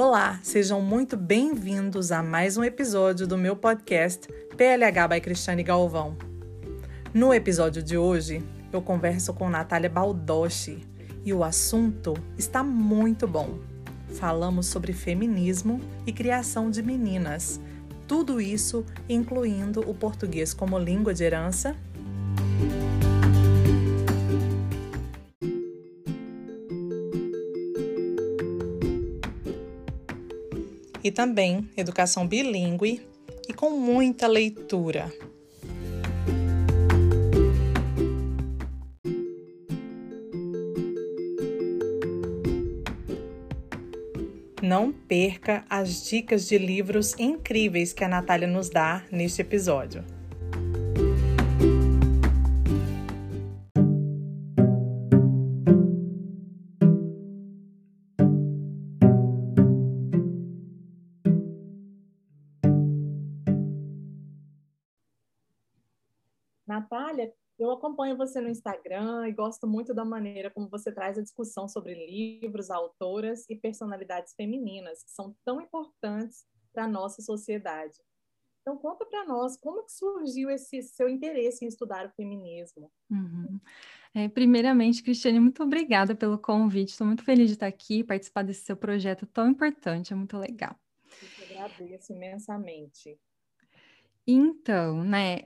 Olá, sejam muito bem-vindos a mais um episódio do meu podcast PLH by Cristiane Galvão. No episódio de hoje, eu converso com Natália Baldoschi e o assunto está muito bom. Falamos sobre feminismo e criação de meninas, tudo isso incluindo o português como língua de herança também educação bilíngue e com muita leitura. Não perca as dicas de livros incríveis que a Natália nos dá neste episódio. Natália, eu acompanho você no Instagram e gosto muito da maneira como você traz a discussão sobre livros, autoras e personalidades femininas, que são tão importantes para a nossa sociedade. Então, conta para nós como que surgiu esse seu interesse em estudar o feminismo. Uhum. É, primeiramente, Cristiane, muito obrigada pelo convite. Estou muito feliz de estar aqui, participar desse seu projeto tão importante, é muito legal. Eu agradeço imensamente. Então, né,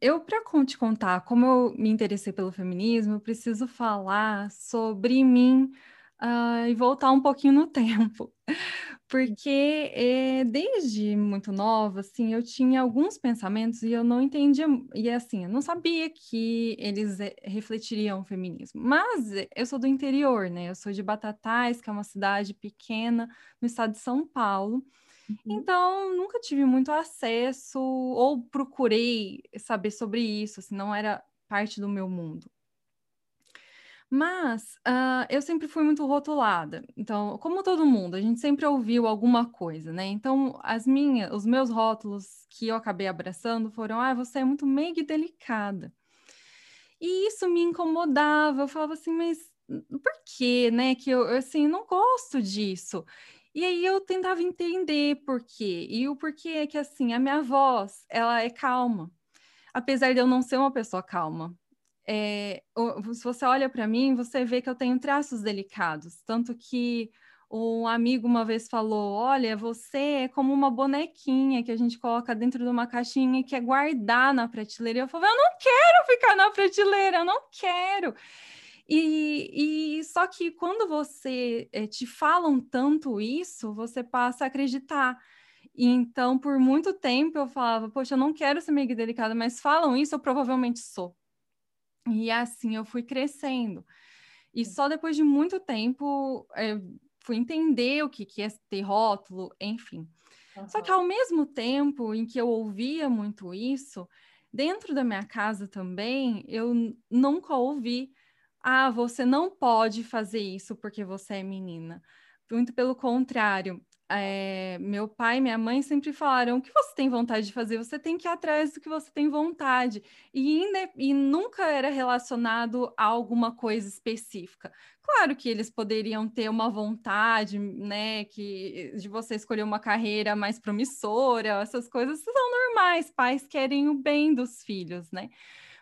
eu para te contar como eu me interessei pelo feminismo, eu preciso falar sobre mim uh, e voltar um pouquinho no tempo, porque é, desde muito nova, assim, eu tinha alguns pensamentos e eu não entendia, e assim, eu não sabia que eles é, refletiriam o feminismo, mas eu sou do interior, né, eu sou de Batatais, que é uma cidade pequena no estado de São Paulo, Uhum. Então, nunca tive muito acesso ou procurei saber sobre isso, assim, não era parte do meu mundo. Mas uh, eu sempre fui muito rotulada. Então, como todo mundo, a gente sempre ouviu alguma coisa, né? Então, as minhas, os meus rótulos que eu acabei abraçando foram: ah, você é muito meiga e delicada. E isso me incomodava. Eu falava assim, mas por quê, né? Que eu, assim, não gosto disso. E aí eu tentava entender por quê. E o porquê é que, assim, a minha voz, ela é calma. Apesar de eu não ser uma pessoa calma. É, se você olha para mim, você vê que eu tenho traços delicados. Tanto que um amigo uma vez falou: Olha, você é como uma bonequinha que a gente coloca dentro de uma caixinha e quer guardar na prateleira. Eu falei: Eu não quero ficar na prateleira, eu não quero. E, e só que quando você é, te falam tanto isso, você passa a acreditar. E então, por muito tempo, eu falava, poxa, eu não quero ser mega delicada, mas falam isso, eu provavelmente sou. E assim eu fui crescendo. E só depois de muito tempo é, fui entender o que, que é ter rótulo, enfim. Uhum. Só que ao mesmo tempo em que eu ouvia muito isso, dentro da minha casa também, eu nunca ouvi ah, você não pode fazer isso porque você é menina. Muito pelo contrário, é, meu pai e minha mãe sempre falaram: o que você tem vontade de fazer, você tem que ir atrás do que você tem vontade. E, e nunca era relacionado a alguma coisa específica. Claro que eles poderiam ter uma vontade, né, que, de você escolher uma carreira mais promissora, essas coisas são normais, pais querem o bem dos filhos, né?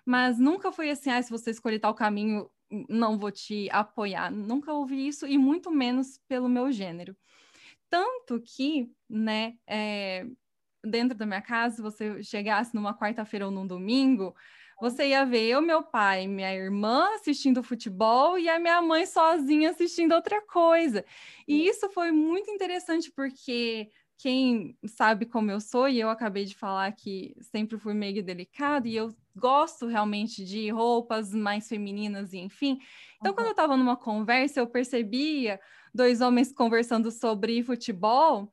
Mas nunca foi assim, ah, se você escolher tal caminho, não vou te apoiar. Nunca ouvi isso, e muito menos pelo meu gênero. Tanto que, né, é, dentro da minha casa, você chegasse numa quarta-feira ou num domingo, você ia ver eu, meu pai, minha irmã assistindo futebol e a minha mãe sozinha assistindo outra coisa. E isso foi muito interessante porque quem sabe como eu sou, e eu acabei de falar que sempre fui meio delicada, e eu gosto realmente de roupas mais femininas, e enfim. Então, uhum. quando eu estava numa conversa, eu percebia dois homens conversando sobre futebol.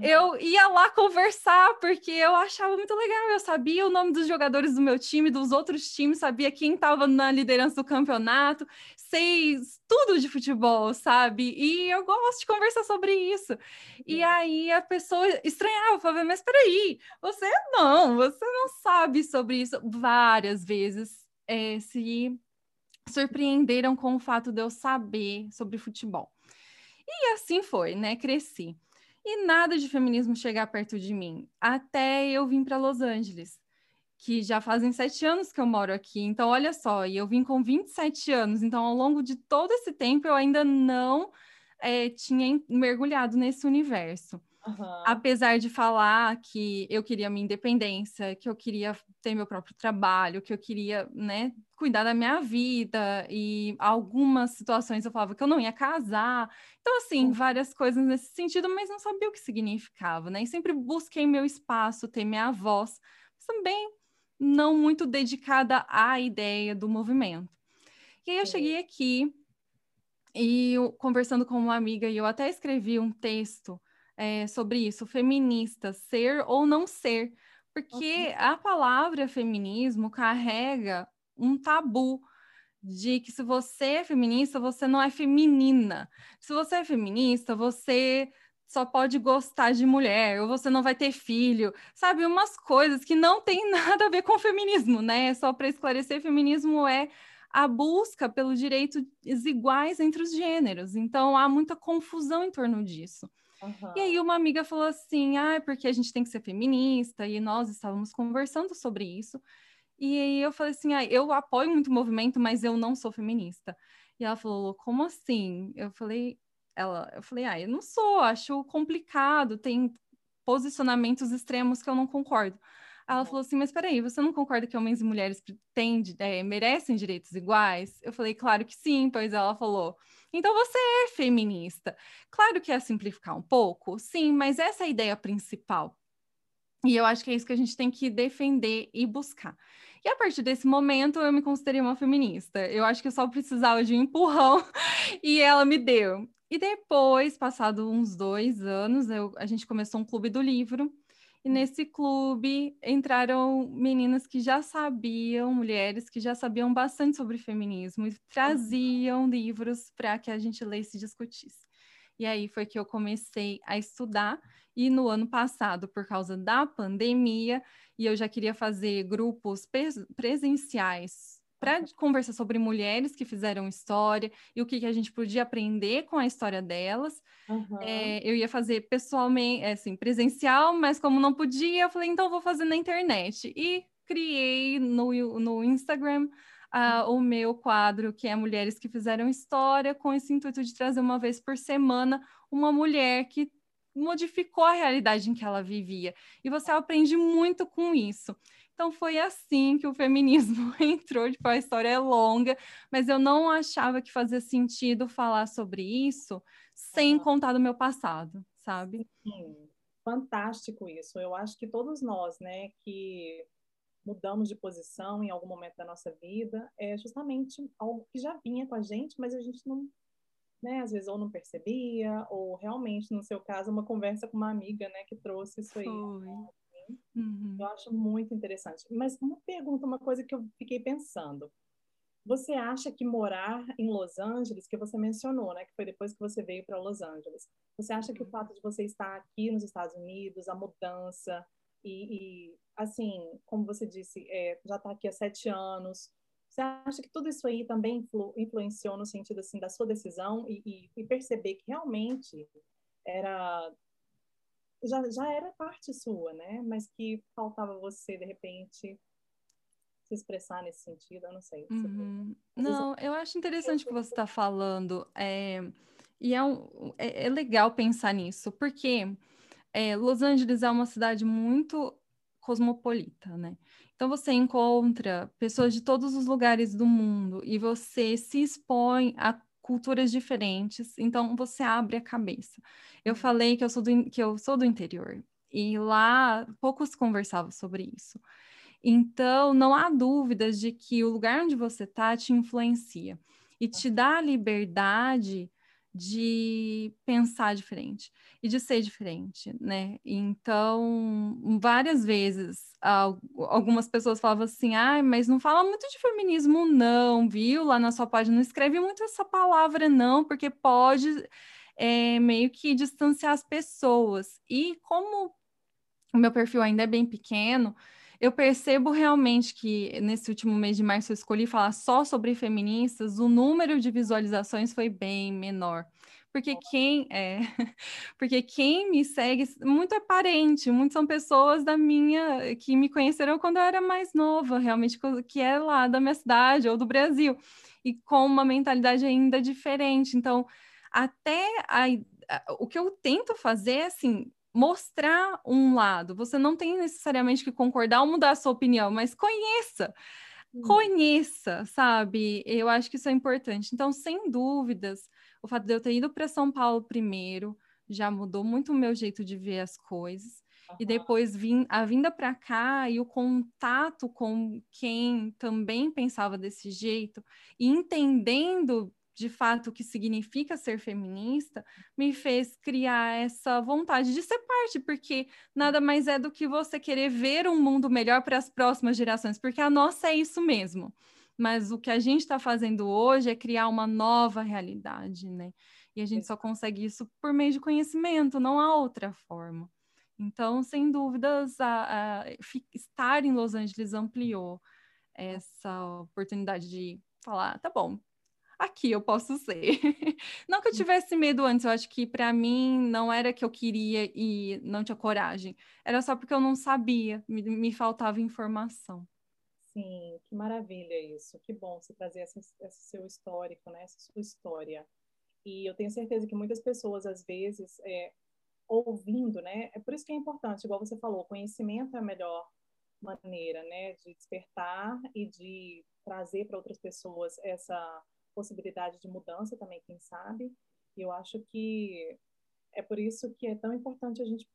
Eu ia lá conversar, porque eu achava muito legal. Eu sabia o nome dos jogadores do meu time, dos outros times, sabia quem estava na liderança do campeonato, sei tudo de futebol, sabe? E eu gosto de conversar sobre isso. E aí a pessoa estranhava, falava, mas peraí, você não, você não sabe sobre isso. Várias vezes é, se surpreenderam com o fato de eu saber sobre futebol. E assim foi, né? Cresci. E nada de feminismo chegar perto de mim, até eu vim para Los Angeles, que já fazem sete anos que eu moro aqui. Então, olha só, e eu vim com 27 anos. Então, ao longo de todo esse tempo, eu ainda não é, tinha mergulhado nesse universo. Uhum. Apesar de falar que eu queria minha independência, que eu queria ter meu próprio trabalho, que eu queria, né, cuidar da minha vida, e algumas situações eu falava que eu não ia casar. Então, assim, uhum. várias coisas nesse sentido, mas não sabia o que significava, né? E sempre busquei meu espaço, ter minha voz, mas também não muito dedicada à ideia do movimento. E aí eu cheguei aqui e eu, conversando com uma amiga, e eu até escrevi um texto é, sobre isso, feminista, ser ou não ser, porque uhum. a palavra feminismo carrega um tabu de que se você é feminista, você não é feminina. Se você é feminista, você só pode gostar de mulher, ou você não vai ter filho, sabe? Umas coisas que não tem nada a ver com feminismo, né? Só para esclarecer, feminismo é a busca pelo direitos iguais entre os gêneros. Então há muita confusão em torno disso. Uhum. E aí uma amiga falou assim: ah, é porque a gente tem que ser feminista, e nós estávamos conversando sobre isso. E aí eu falei assim: ah, eu apoio muito o movimento, mas eu não sou feminista. E ela falou: como assim? Eu falei, ela, eu falei, ah, eu não sou, acho complicado, tem posicionamentos extremos que eu não concordo. Ela falou assim: Mas peraí, você não concorda que homens e mulheres têm, é, merecem direitos iguais? Eu falei: Claro que sim. Pois ela falou: Então você é feminista. Claro que é simplificar um pouco, sim, mas essa é a ideia principal. E eu acho que é isso que a gente tem que defender e buscar. E a partir desse momento, eu me considerei uma feminista. Eu acho que eu só precisava de um empurrão e ela me deu. E depois, passado uns dois anos, eu, a gente começou um clube do livro. E nesse clube entraram meninas que já sabiam, mulheres que já sabiam bastante sobre feminismo e traziam livros para que a gente lesse e discutisse. E aí foi que eu comecei a estudar. E no ano passado, por causa da pandemia, e eu já queria fazer grupos presenciais para conversar sobre mulheres que fizeram história e o que, que a gente podia aprender com a história delas. Uhum. É, eu ia fazer pessoalmente, assim, presencial, mas como não podia, eu falei, então vou fazer na internet. E criei no, no Instagram uh, o meu quadro, que é Mulheres que Fizeram História, com esse intuito de trazer uma vez por semana uma mulher que modificou a realidade em que ela vivia. E você aprende muito com isso. Então foi assim que o feminismo entrou, tipo, a história é longa, mas eu não achava que fazia sentido falar sobre isso sem contar do meu passado, sabe? Sim, fantástico isso. Eu acho que todos nós, né, que mudamos de posição em algum momento da nossa vida, é justamente algo que já vinha com a gente, mas a gente não, né, às vezes ou não percebia, ou realmente, no seu caso, uma conversa com uma amiga, né, que trouxe isso aí. Foi. Uhum. Eu acho muito interessante. Mas uma pergunta, uma coisa que eu fiquei pensando. Você acha que morar em Los Angeles, que você mencionou, né, que foi depois que você veio para Los Angeles, você acha que o uhum. fato de você estar aqui nos Estados Unidos, a mudança e, e assim, como você disse, é, já está aqui há sete anos, você acha que tudo isso aí também influ, influenciou no sentido assim da sua decisão e, e, e perceber que realmente era já, já era parte sua, né? Mas que faltava você, de repente, se expressar nesse sentido, eu não sei. Uhum. Não, eu acho interessante o que você está falando. É, e é, um, é, é, legal pensar nisso, porque é, Los Angeles é uma cidade muito cosmopolita, né? Então você encontra pessoas de todos os lugares do mundo e você se expõe a culturas diferentes, então você abre a cabeça. Eu falei que eu sou do, que eu sou do interior e lá poucos conversavam sobre isso. Então, não há dúvidas de que o lugar onde você está te influencia e te dá a liberdade de pensar diferente e de ser diferente, né? Então, várias vezes, algumas pessoas falavam assim: ah, mas não fala muito de feminismo, não, viu? Lá na sua página, não escreve muito essa palavra, não, porque pode é, meio que distanciar as pessoas. E como o meu perfil ainda é bem pequeno, eu percebo realmente que nesse último mês de março eu escolhi falar só sobre feministas, o número de visualizações foi bem menor. porque quem é, porque quem me segue muito é parente, muitos são pessoas da minha que me conheceram quando eu era mais nova, realmente que é lá da minha cidade ou do Brasil e com uma mentalidade ainda diferente. Então, até a, a, o que eu tento fazer é assim mostrar um lado. Você não tem necessariamente que concordar ou mudar a sua opinião, mas conheça. Hum. Conheça, sabe? Eu acho que isso é importante. Então, sem dúvidas, o fato de eu ter ido para São Paulo primeiro já mudou muito o meu jeito de ver as coisas. Uhum. E depois vim, a vinda para cá e o contato com quem também pensava desse jeito e entendendo de fato o que significa ser feminista, me fez criar essa vontade de ser parte, porque nada mais é do que você querer ver um mundo melhor para as próximas gerações, porque a nossa é isso mesmo. Mas o que a gente está fazendo hoje é criar uma nova realidade, né? E a gente só consegue isso por meio de conhecimento, não há outra forma. Então, sem dúvidas, a, a, estar em Los Angeles ampliou essa oportunidade de falar, tá bom, aqui eu posso ser. não que eu tivesse medo antes, eu acho que para mim não era que eu queria e não tinha coragem, era só porque eu não sabia, me, me faltava informação. Sim, que maravilha isso, que bom você trazer esse, esse seu histórico, né, essa sua história. E eu tenho certeza que muitas pessoas, às vezes, é, ouvindo, né, é por isso que é importante, igual você falou, conhecimento é a melhor maneira, né, de despertar e de trazer para outras pessoas essa possibilidade de mudança também, quem sabe. E eu acho que é por isso que é tão importante a gente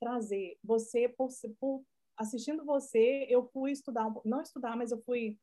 trazer você por, por assistindo você eu fui estudar não estudar mas eu fui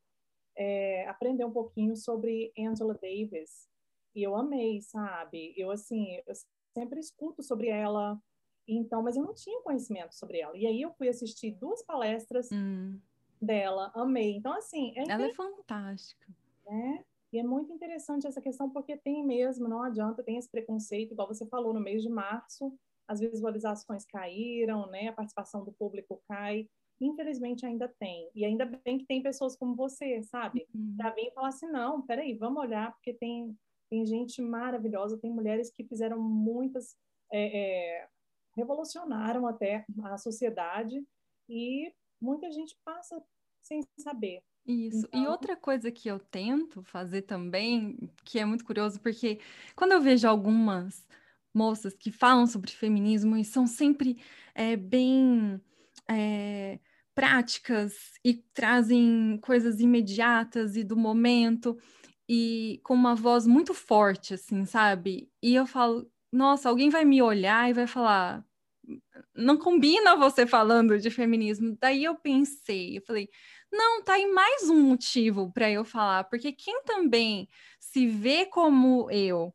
é, aprender um pouquinho sobre Angela Davis. E eu amei sabe? Eu assim eu sempre escuto sobre ela então mas eu não tinha conhecimento sobre ela. E aí eu fui assistir duas palestras hum. dela amei. Então assim é ela é fantástica. Né e é muito interessante essa questão, porque tem mesmo, não adianta, tem esse preconceito, igual você falou, no mês de março, as visualizações caíram, né? A participação do público cai. Infelizmente ainda tem. E ainda bem que tem pessoas como você, sabe? Uhum. Para vir e falar assim, não, peraí, vamos olhar, porque tem, tem gente maravilhosa, tem mulheres que fizeram muitas, é, é, revolucionaram até a sociedade e muita gente passa sem saber. Isso. Então... E outra coisa que eu tento fazer também, que é muito curioso, porque quando eu vejo algumas moças que falam sobre feminismo e são sempre é, bem é, práticas e trazem coisas imediatas e do momento e com uma voz muito forte, assim, sabe? E eu falo, nossa, alguém vai me olhar e vai falar, não combina você falando de feminismo. Daí eu pensei, eu falei, não, tá aí mais um motivo para eu falar, porque quem também se vê como eu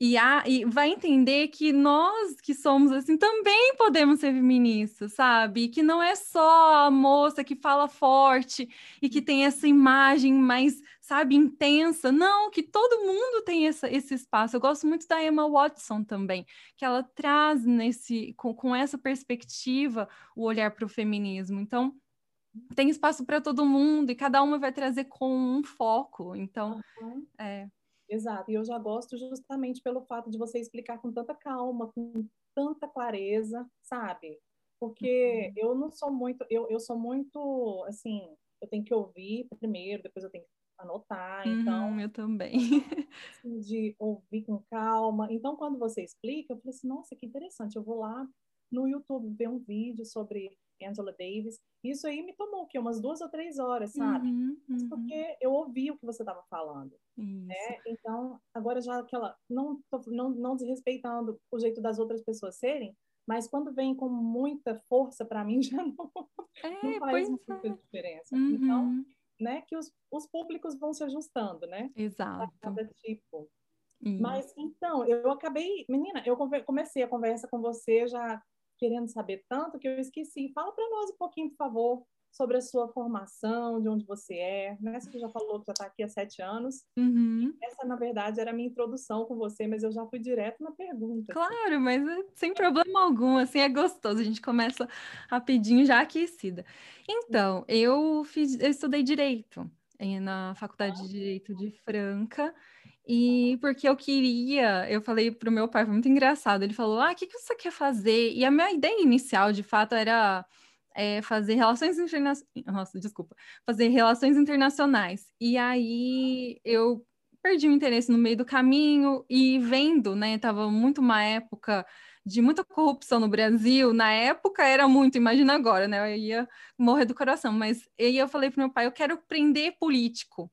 e, a, e vai entender que nós que somos assim também podemos ser feministas, sabe? Que não é só a moça que fala forte e que tem essa imagem mais, sabe, intensa. Não, que todo mundo tem essa, esse espaço. Eu gosto muito da Emma Watson também, que ela traz nesse com, com essa perspectiva o olhar para o feminismo. Então, tem espaço para todo mundo e cada uma vai trazer com um foco. Então, uhum. é. Exato. E eu já gosto justamente pelo fato de você explicar com tanta calma, com tanta clareza, sabe? Porque uhum. eu não sou muito, eu, eu sou muito, assim, eu tenho que ouvir primeiro, depois eu tenho que anotar, então... Uhum, eu também. Assim, de ouvir com calma. Então, quando você explica, eu falei assim, nossa, que interessante, eu vou lá no YouTube ver um vídeo sobre Angela Davis. Isso aí me tomou o quê? Umas duas ou três horas, sabe? Uhum, uhum. Porque eu ouvi o que você estava falando. Né? Então, agora já aquela. Não, não, não desrespeitando o jeito das outras pessoas serem, mas quando vem com muita força para mim, já não, é, não faz muita é. diferença. Uhum. Então, né, que os, os públicos vão se ajustando, né? Exato. cada tipo. Mas então, eu acabei, menina, eu comecei a conversa com você já querendo saber tanto que eu esqueci. Fala para nós um pouquinho, por favor, sobre a sua formação, de onde você é. Né? Você já falou que já está aqui há sete anos. Uhum. Essa, na verdade, era a minha introdução com você, mas eu já fui direto na pergunta. Claro, mas é sem problema algum, assim, é gostoso. A gente começa rapidinho, já aquecida. Então, eu, fiz, eu estudei Direito na Faculdade de Direito de Franca, E porque eu queria, eu falei para o meu pai, foi muito engraçado. Ele falou: Ah, o que, que você quer fazer? E a minha ideia inicial, de fato, era é, fazer relações internacionais. Nossa, desculpa. Fazer relações internacionais. E aí eu perdi o interesse no meio do caminho e vendo, né? Tava muito uma época de muita corrupção no Brasil. Na época era muito, imagina agora, né? Eu ia morrer do coração. Mas aí eu falei para meu pai: eu quero prender político.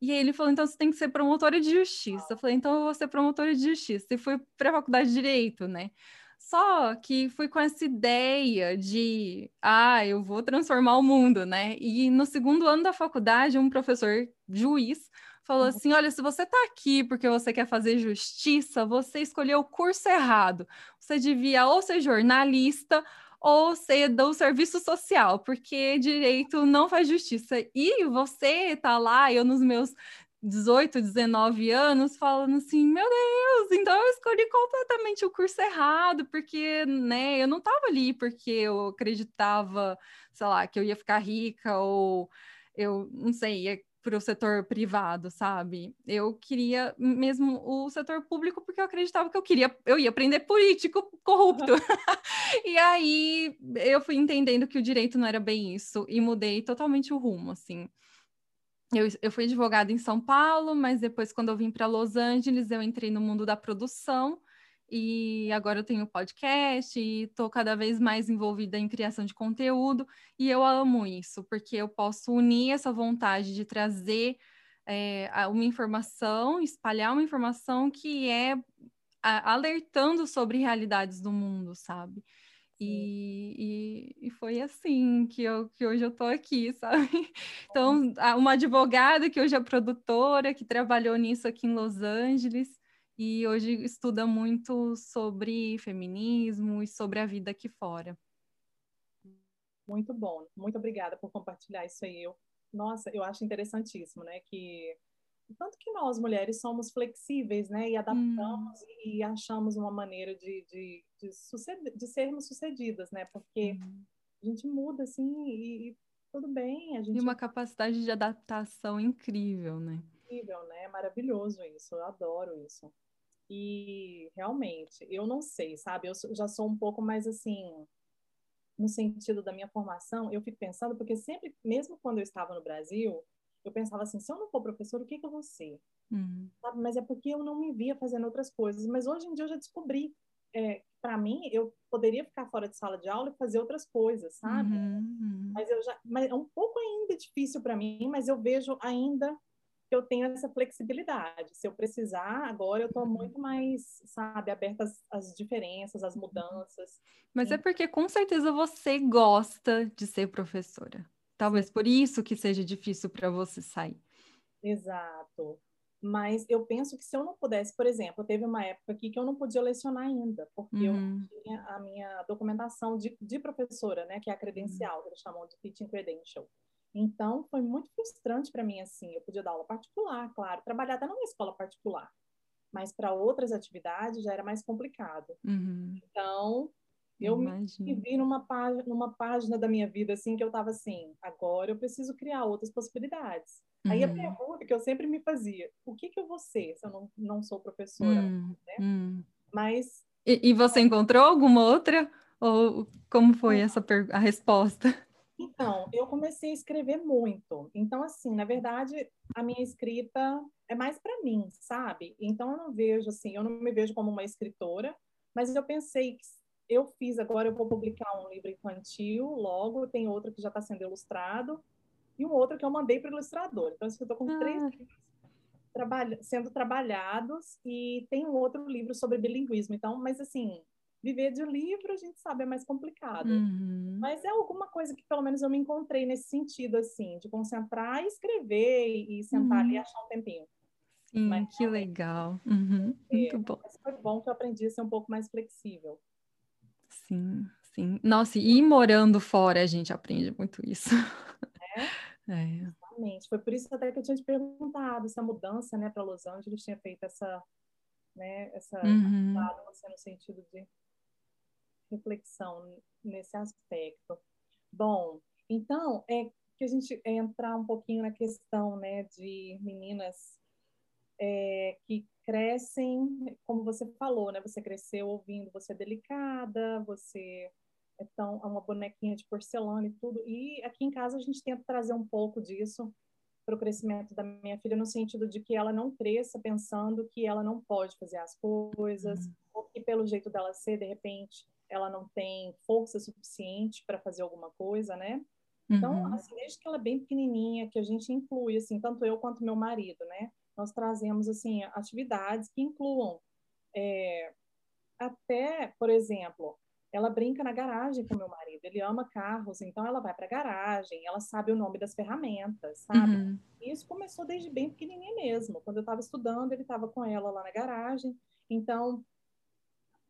E aí ele falou, então você tem que ser promotora de justiça. Eu falei, então eu vou ser promotora de justiça. E fui para a faculdade de Direito, né? Só que fui com essa ideia de, ah, eu vou transformar o mundo, né? E no segundo ano da faculdade, um professor juiz falou uhum. assim: olha, se você está aqui porque você quer fazer justiça, você escolheu o curso errado. Você devia ou ser jornalista ou ser do serviço social, porque direito não faz justiça. E você tá lá, eu nos meus 18, 19 anos, falando assim, meu Deus, então eu escolhi completamente o curso errado, porque, né, eu não estava ali porque eu acreditava, sei lá, que eu ia ficar rica ou eu, não sei, ia para o setor privado, sabe? Eu queria mesmo o setor público porque eu acreditava que eu queria, eu ia aprender político corrupto. e aí eu fui entendendo que o direito não era bem isso e mudei totalmente o rumo, assim. Eu, eu fui advogada em São Paulo, mas depois, quando eu vim para Los Angeles, eu entrei no mundo da produção e agora eu tenho podcast e estou cada vez mais envolvida em criação de conteúdo e eu amo isso, porque eu posso unir essa vontade de trazer é, uma informação, espalhar uma informação que é a, alertando sobre realidades do mundo, sabe? E, e, e, foi assim que, eu, que hoje eu estou aqui, sabe? Então, uma advogada que hoje é produtora, que trabalhou nisso aqui em Los Angeles, e hoje estuda muito sobre feminismo e sobre a vida aqui fora. Muito bom, muito obrigada por compartilhar isso aí. Eu, nossa, eu acho interessantíssimo, né? Que tanto que nós mulheres somos flexíveis, né? E adaptamos hum. e achamos uma maneira de, de, de, suceder, de sermos sucedidas, né? Porque hum. a gente muda assim e, e tudo bem. A gente... E uma capacidade de adaptação incrível, né? Incrível, né? Maravilhoso isso. Eu adoro isso. E realmente, eu não sei, sabe? Eu já sou um pouco mais assim, no sentido da minha formação, eu fico pensando, porque sempre, mesmo quando eu estava no Brasil, eu pensava assim: se eu não for professor, o que, que eu vou ser? Uhum. Sabe? Mas é porque eu não me via fazendo outras coisas. Mas hoje em dia eu já descobri. É, para mim, eu poderia ficar fora de sala de aula e fazer outras coisas, sabe? Uhum, uhum. Mas eu já, mas é um pouco ainda difícil para mim, mas eu vejo ainda eu tenho essa flexibilidade. Se eu precisar, agora eu estou uhum. muito mais, sabe, aberta às, às diferenças, às mudanças. Mas é porque com certeza você gosta de ser professora. Talvez por isso que seja difícil para você sair. Exato. Mas eu penso que se eu não pudesse, por exemplo, teve uma época aqui que eu não podia lecionar ainda, porque uhum. eu tinha a minha documentação de, de professora, né, que é a credencial, uhum. que eles chamam de teaching credential. Então, foi muito frustrante para mim, assim. Eu podia dar aula particular, claro, trabalhar até numa escola particular, mas para outras atividades já era mais complicado. Uhum. Então, eu Imagina. me vi numa página, numa página da minha vida, assim, que eu estava assim, agora eu preciso criar outras possibilidades. Uhum. Aí a uhum. pergunta que eu sempre me fazia, o que que eu vou ser se eu não, não sou professora? Uhum. Né? Uhum. Mas... E, e, você encontrou alguma outra? Ou como foi essa a resposta? Então, eu comecei a escrever muito. Então, assim, na verdade, a minha escrita é mais para mim, sabe? Então, eu não vejo assim, eu não me vejo como uma escritora, mas eu pensei que eu fiz agora, eu vou publicar um livro infantil logo, tem outro que já está sendo ilustrado e um outro que eu mandei para o ilustrador. Então, assim, eu estou com ah. três livros trabalha sendo trabalhados e tem um outro livro sobre bilinguismo. Então, mas assim, viver de livro a gente sabe é mais complicado. Uhum. Mas é alguma coisa que pelo menos eu me encontrei nesse sentido, assim, de concentrar e escrever e sentar uhum. ali e achar um tempinho. Sim, mas, que legal. Uhum. É, Muito bom. Mas foi bom que eu aprendi a ser um pouco mais flexível. Sim, sim. Nossa, e morando fora a gente aprende muito isso. É? é. Exatamente. Foi por isso até que eu tinha te perguntado se a mudança né, para Los Angeles tinha feito essa, né, essa uhum. no sentido de reflexão nesse aspecto. Bom, então, é que a gente entrar um pouquinho na questão né, de meninas é, que crescem, como você falou, né? Você cresceu ouvindo, você é delicada, você é tão é uma bonequinha de porcelana e tudo. E aqui em casa a gente tenta trazer um pouco disso para o crescimento da minha filha no sentido de que ela não cresça pensando que ela não pode fazer as coisas uhum. ou que pelo jeito dela ser de repente ela não tem força suficiente para fazer alguma coisa, né? Então, uhum. assim, desde que ela é bem pequenininha, que a gente inclui, assim, tanto eu quanto meu marido, né? Nós trazemos, assim, atividades que incluam é, até, por exemplo, ela brinca na garagem com meu marido, ele ama carros, então ela vai para a garagem, ela sabe o nome das ferramentas, sabe? Uhum. Isso começou desde bem pequenininha mesmo. Quando eu estava estudando, ele estava com ela lá na garagem. Então,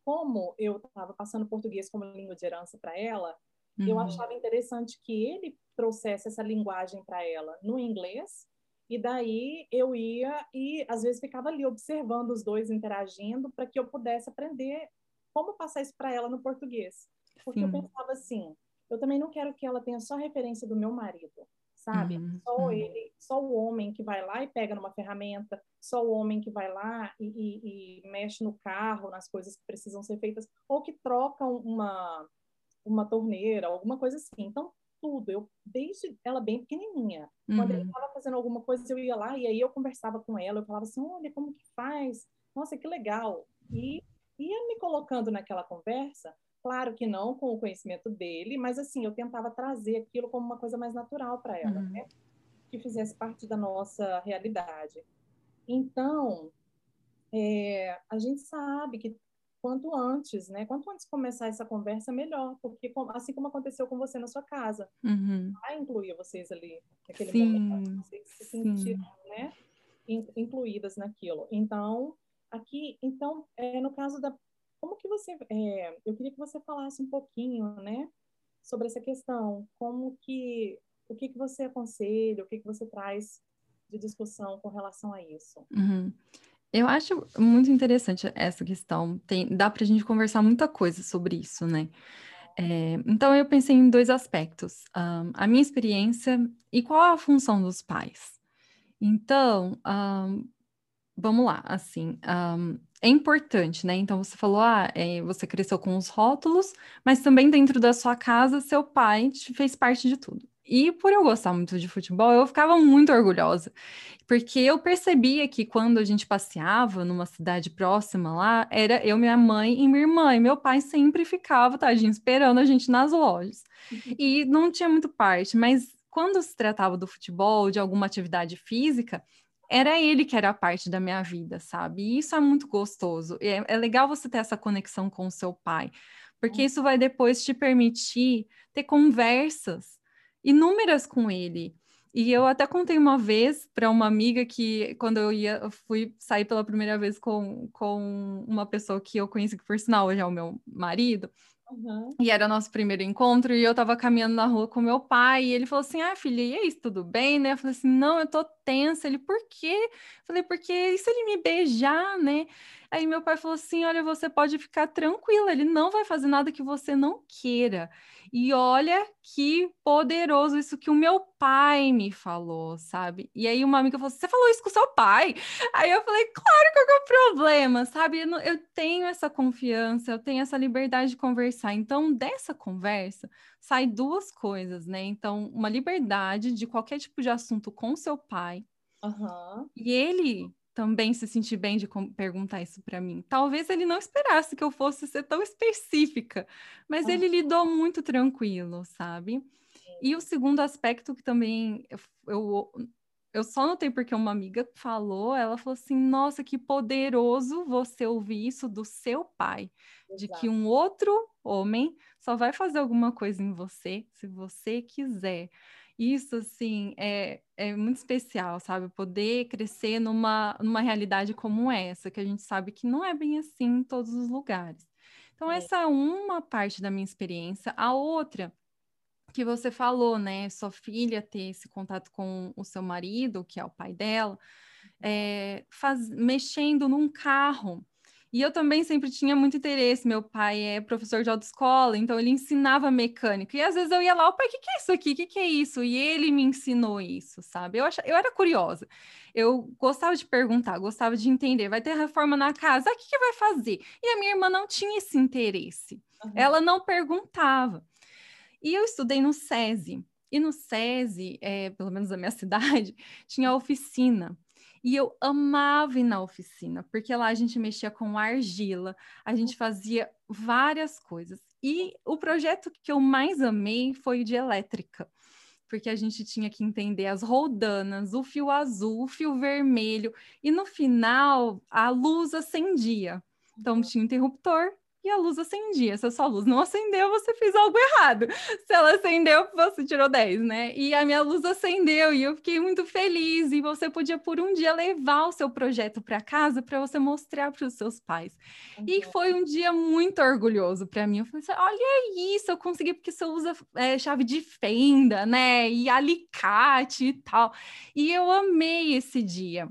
como eu estava passando português como língua de herança para ela, uhum. eu achava interessante que ele trouxesse essa linguagem para ela no inglês, e daí eu ia e às vezes ficava ali observando os dois interagindo para que eu pudesse aprender como passar isso para ela no português. Porque Sim. eu pensava assim, eu também não quero que ela tenha só referência do meu marido, sabe? Uhum, só uhum. ele, só o homem que vai lá e pega numa ferramenta, só o homem que vai lá e, e, e mexe no carro, nas coisas que precisam ser feitas, ou que troca uma, uma torneira, alguma coisa assim. Então, tudo, eu desde ela bem pequenininha, uhum. quando ele estava fazendo alguma coisa, eu ia lá e aí eu conversava com ela, eu falava assim, olha como que faz, nossa, que legal. E ia me colocando naquela conversa, Claro que não com o conhecimento dele, mas assim, eu tentava trazer aquilo como uma coisa mais natural para ela, uhum. né? Que fizesse parte da nossa realidade. Então, é, a gente sabe que quanto antes, né? Quanto antes começar essa conversa, melhor, porque assim como aconteceu com você na sua casa, uhum. vai incluir vocês ali naquele sim, momento, vocês se sentiram, né? Incluídas naquilo. Então, aqui, então, é, no caso da como que você, é, eu queria que você falasse um pouquinho, né, sobre essa questão, como que, o que que você aconselha, o que que você traz de discussão com relação a isso? Uhum. Eu acho muito interessante essa questão. Tem, dá para a gente conversar muita coisa sobre isso, né? É, então eu pensei em dois aspectos: um, a minha experiência e qual a função dos pais. Então, um, vamos lá, assim, um, é importante, né? Então você falou, ah, é, você cresceu com os rótulos, mas também dentro da sua casa, seu pai te fez parte de tudo. E por eu gostar muito de futebol, eu ficava muito orgulhosa, porque eu percebia que quando a gente passeava numa cidade próxima lá, era eu, minha mãe e minha irmã, e meu pai sempre ficava, tadinho, esperando a gente nas lojas. Uhum. E não tinha muito parte, mas quando se tratava do futebol, de alguma atividade física, era ele que era parte da minha vida, sabe? E isso é muito gostoso. É, é legal você ter essa conexão com o seu pai, porque isso vai depois te permitir ter conversas inúmeras com ele. E eu até contei uma vez para uma amiga que, quando eu ia, eu fui sair pela primeira vez com, com uma pessoa que eu conheci, que por sinal hoje é o meu marido, Uhum. E era nosso primeiro encontro, e eu tava caminhando na rua com meu pai, e ele falou assim: Ah, filha, e aí, tudo bem, né? Eu falei assim: Não, eu tô tensa. Ele, por quê? Eu falei, porque e se ele me beijar, né? Aí meu pai falou assim: Olha, você pode ficar tranquila, ele não vai fazer nada que você não queira. E olha que poderoso isso que o meu pai me falou, sabe? E aí uma amiga falou: Você falou isso com seu pai? Aí eu falei: Claro, que é o problema, sabe? Eu, eu tenho essa confiança, eu tenho essa liberdade de conversar. Então, dessa conversa, sai duas coisas, né? Então, uma liberdade de qualquer tipo de assunto com seu pai. Uhum. E ele também se sentir bem de perguntar isso para mim. Talvez ele não esperasse que eu fosse ser tão específica, mas ele lidou muito tranquilo, sabe? E o segundo aspecto que também eu, eu, eu só notei porque uma amiga falou, ela falou assim: nossa, que poderoso você ouvir isso do seu pai, Exato. de que um outro homem só vai fazer alguma coisa em você se você quiser isso, assim, é, é muito especial, sabe? Poder crescer numa, numa realidade como essa, que a gente sabe que não é bem assim em todos os lugares. Então, é. essa é uma parte da minha experiência. A outra, que você falou, né? Sua filha ter esse contato com o seu marido, que é o pai dela, é, faz, mexendo num carro. E eu também sempre tinha muito interesse. Meu pai é professor de autoescola, então ele ensinava mecânica. E às vezes eu ia lá, o pai, o que, que é isso aqui? O que, que é isso? E ele me ensinou isso, sabe? Eu, ach... eu era curiosa. Eu gostava de perguntar, gostava de entender. Vai ter reforma na casa, ah, o que, que vai fazer? E a minha irmã não tinha esse interesse. Uhum. Ela não perguntava. E eu estudei no SESI. E no SESI, é, pelo menos na minha cidade, tinha oficina. E eu amava ir na oficina, porque lá a gente mexia com argila, a gente fazia várias coisas. E o projeto que eu mais amei foi o de elétrica, porque a gente tinha que entender as roldanas, o fio azul, o fio vermelho, e no final a luz acendia. Então tinha interruptor, e a luz acendia. Se a sua luz não acendeu, você fez algo errado. Se ela acendeu, você tirou 10, né? E a minha luz acendeu e eu fiquei muito feliz. E você podia, por um dia, levar o seu projeto para casa para você mostrar para os seus pais. Uhum. E foi um dia muito orgulhoso para mim. Eu falei assim: olha isso, eu consegui, porque você usa é, chave de fenda, né? E alicate e tal. E eu amei esse dia.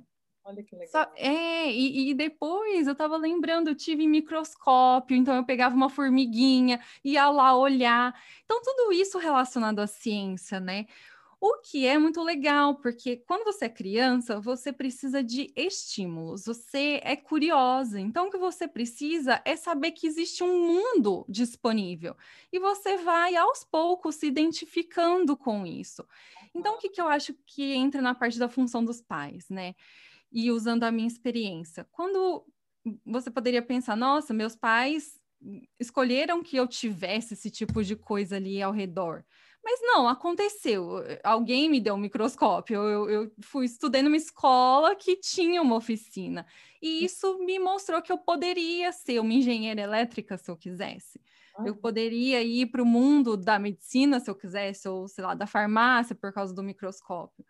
Olha que legal. Só, é, e, e, depois eu estava lembrando, eu tive microscópio, então eu pegava uma formiguinha, ia lá olhar. Então, tudo isso relacionado à ciência, né? O que é muito legal, porque quando você é criança, você precisa de estímulos, você é curiosa. Então, o que você precisa é saber que existe um mundo disponível. E você vai, aos poucos, se identificando com isso. Então, o que, que eu acho que entra na parte da função dos pais, né? E usando a minha experiência. Quando você poderia pensar, nossa, meus pais escolheram que eu tivesse esse tipo de coisa ali ao redor. Mas não, aconteceu. Alguém me deu um microscópio. Eu, eu fui estudei numa escola que tinha uma oficina. E isso me mostrou que eu poderia ser uma engenheira elétrica se eu quisesse. Eu poderia ir para o mundo da medicina se eu quisesse, ou sei lá, da farmácia por causa do microscópio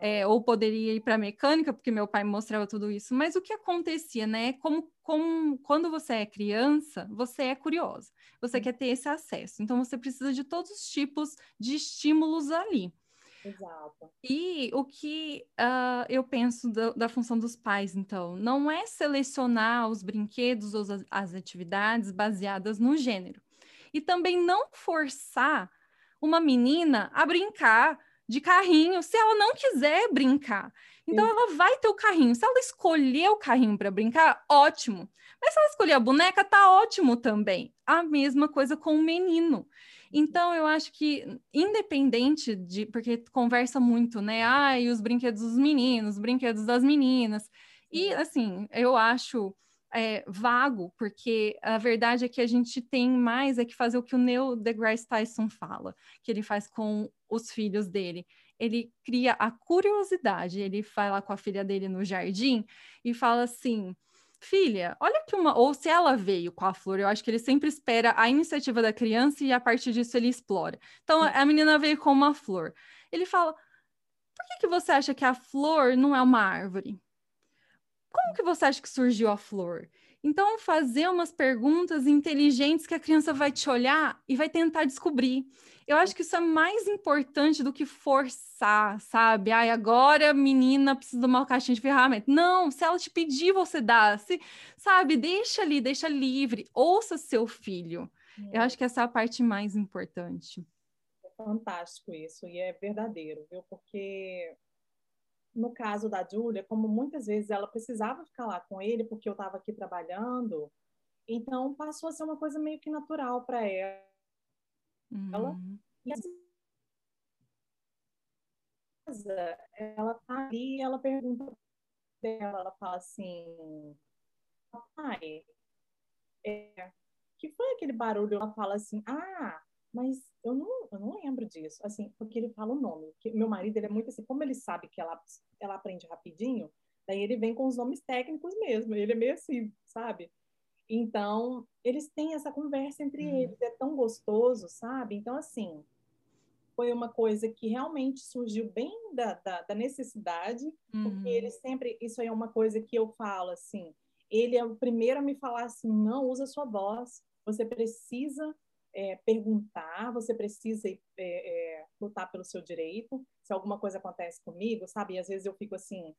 é, ou poderia ir para mecânica, porque meu pai mostrava tudo isso. Mas o que acontecia, né? Como, como quando você é criança, você é curiosa, você uhum. quer ter esse acesso. Então você precisa de todos os tipos de estímulos ali. Exato. E o que uh, eu penso da, da, função dos pais, então, não é selecionar os brinquedos ou as, as atividades baseadas no gênero. E também não forçar uma menina a brincar de carrinho se ela não quiser brincar. Então Sim. ela vai ter o carrinho. Se ela escolher o carrinho para brincar, ótimo. Mas se ela escolher a boneca, tá ótimo também. A mesma coisa com o menino. Então eu acho que independente de porque conversa muito, né? Ah, e os brinquedos dos meninos, os brinquedos das meninas. E assim, eu acho é, vago, porque a verdade é que a gente tem mais é que fazer o que o Neil deGrasse Tyson fala, que ele faz com os filhos dele. Ele cria a curiosidade, ele lá com a filha dele no jardim e fala assim: filha, olha que uma. Ou se ela veio com a flor, eu acho que ele sempre espera a iniciativa da criança e a partir disso ele explora. Então a menina veio com uma flor. Ele fala: por que, que você acha que a flor não é uma árvore? Como que você acha que surgiu a flor? Então, fazer umas perguntas inteligentes que a criança vai te olhar e vai tentar descobrir. Eu acho que isso é mais importante do que forçar, sabe? Ai, agora menina precisa de uma caixinha de ferramenta. Não, se ela te pedir, você dá. Se, sabe? Deixa ali, deixa livre. Ouça seu filho. É. Eu acho que essa é a parte mais importante. É fantástico isso, e é verdadeiro, viu? Porque no caso da Júlia, como muitas vezes ela precisava ficar lá com ele porque eu estava aqui trabalhando, então passou a ser uma coisa meio que natural para ela. Uhum. E assim, ela tá ali, ela pergunta dela, ela fala assim, pai, é, que foi aquele barulho? Ela fala assim, ah, mas eu não, eu não lembro disso, assim, porque ele fala o nome. Que meu marido, ele é muito assim, como ele sabe que ela, ela aprende rapidinho, daí ele vem com os nomes técnicos mesmo, ele é meio assim, sabe? Então, eles têm essa conversa entre uhum. eles, é tão gostoso, sabe? Então, assim, foi uma coisa que realmente surgiu bem da, da, da necessidade, uhum. porque ele sempre, isso aí é uma coisa que eu falo, assim, ele é o primeiro a me falar assim, não, usa sua voz, você precisa é, perguntar, você precisa é, é, lutar pelo seu direito. Se alguma coisa acontece comigo, sabe? E às vezes eu fico assim,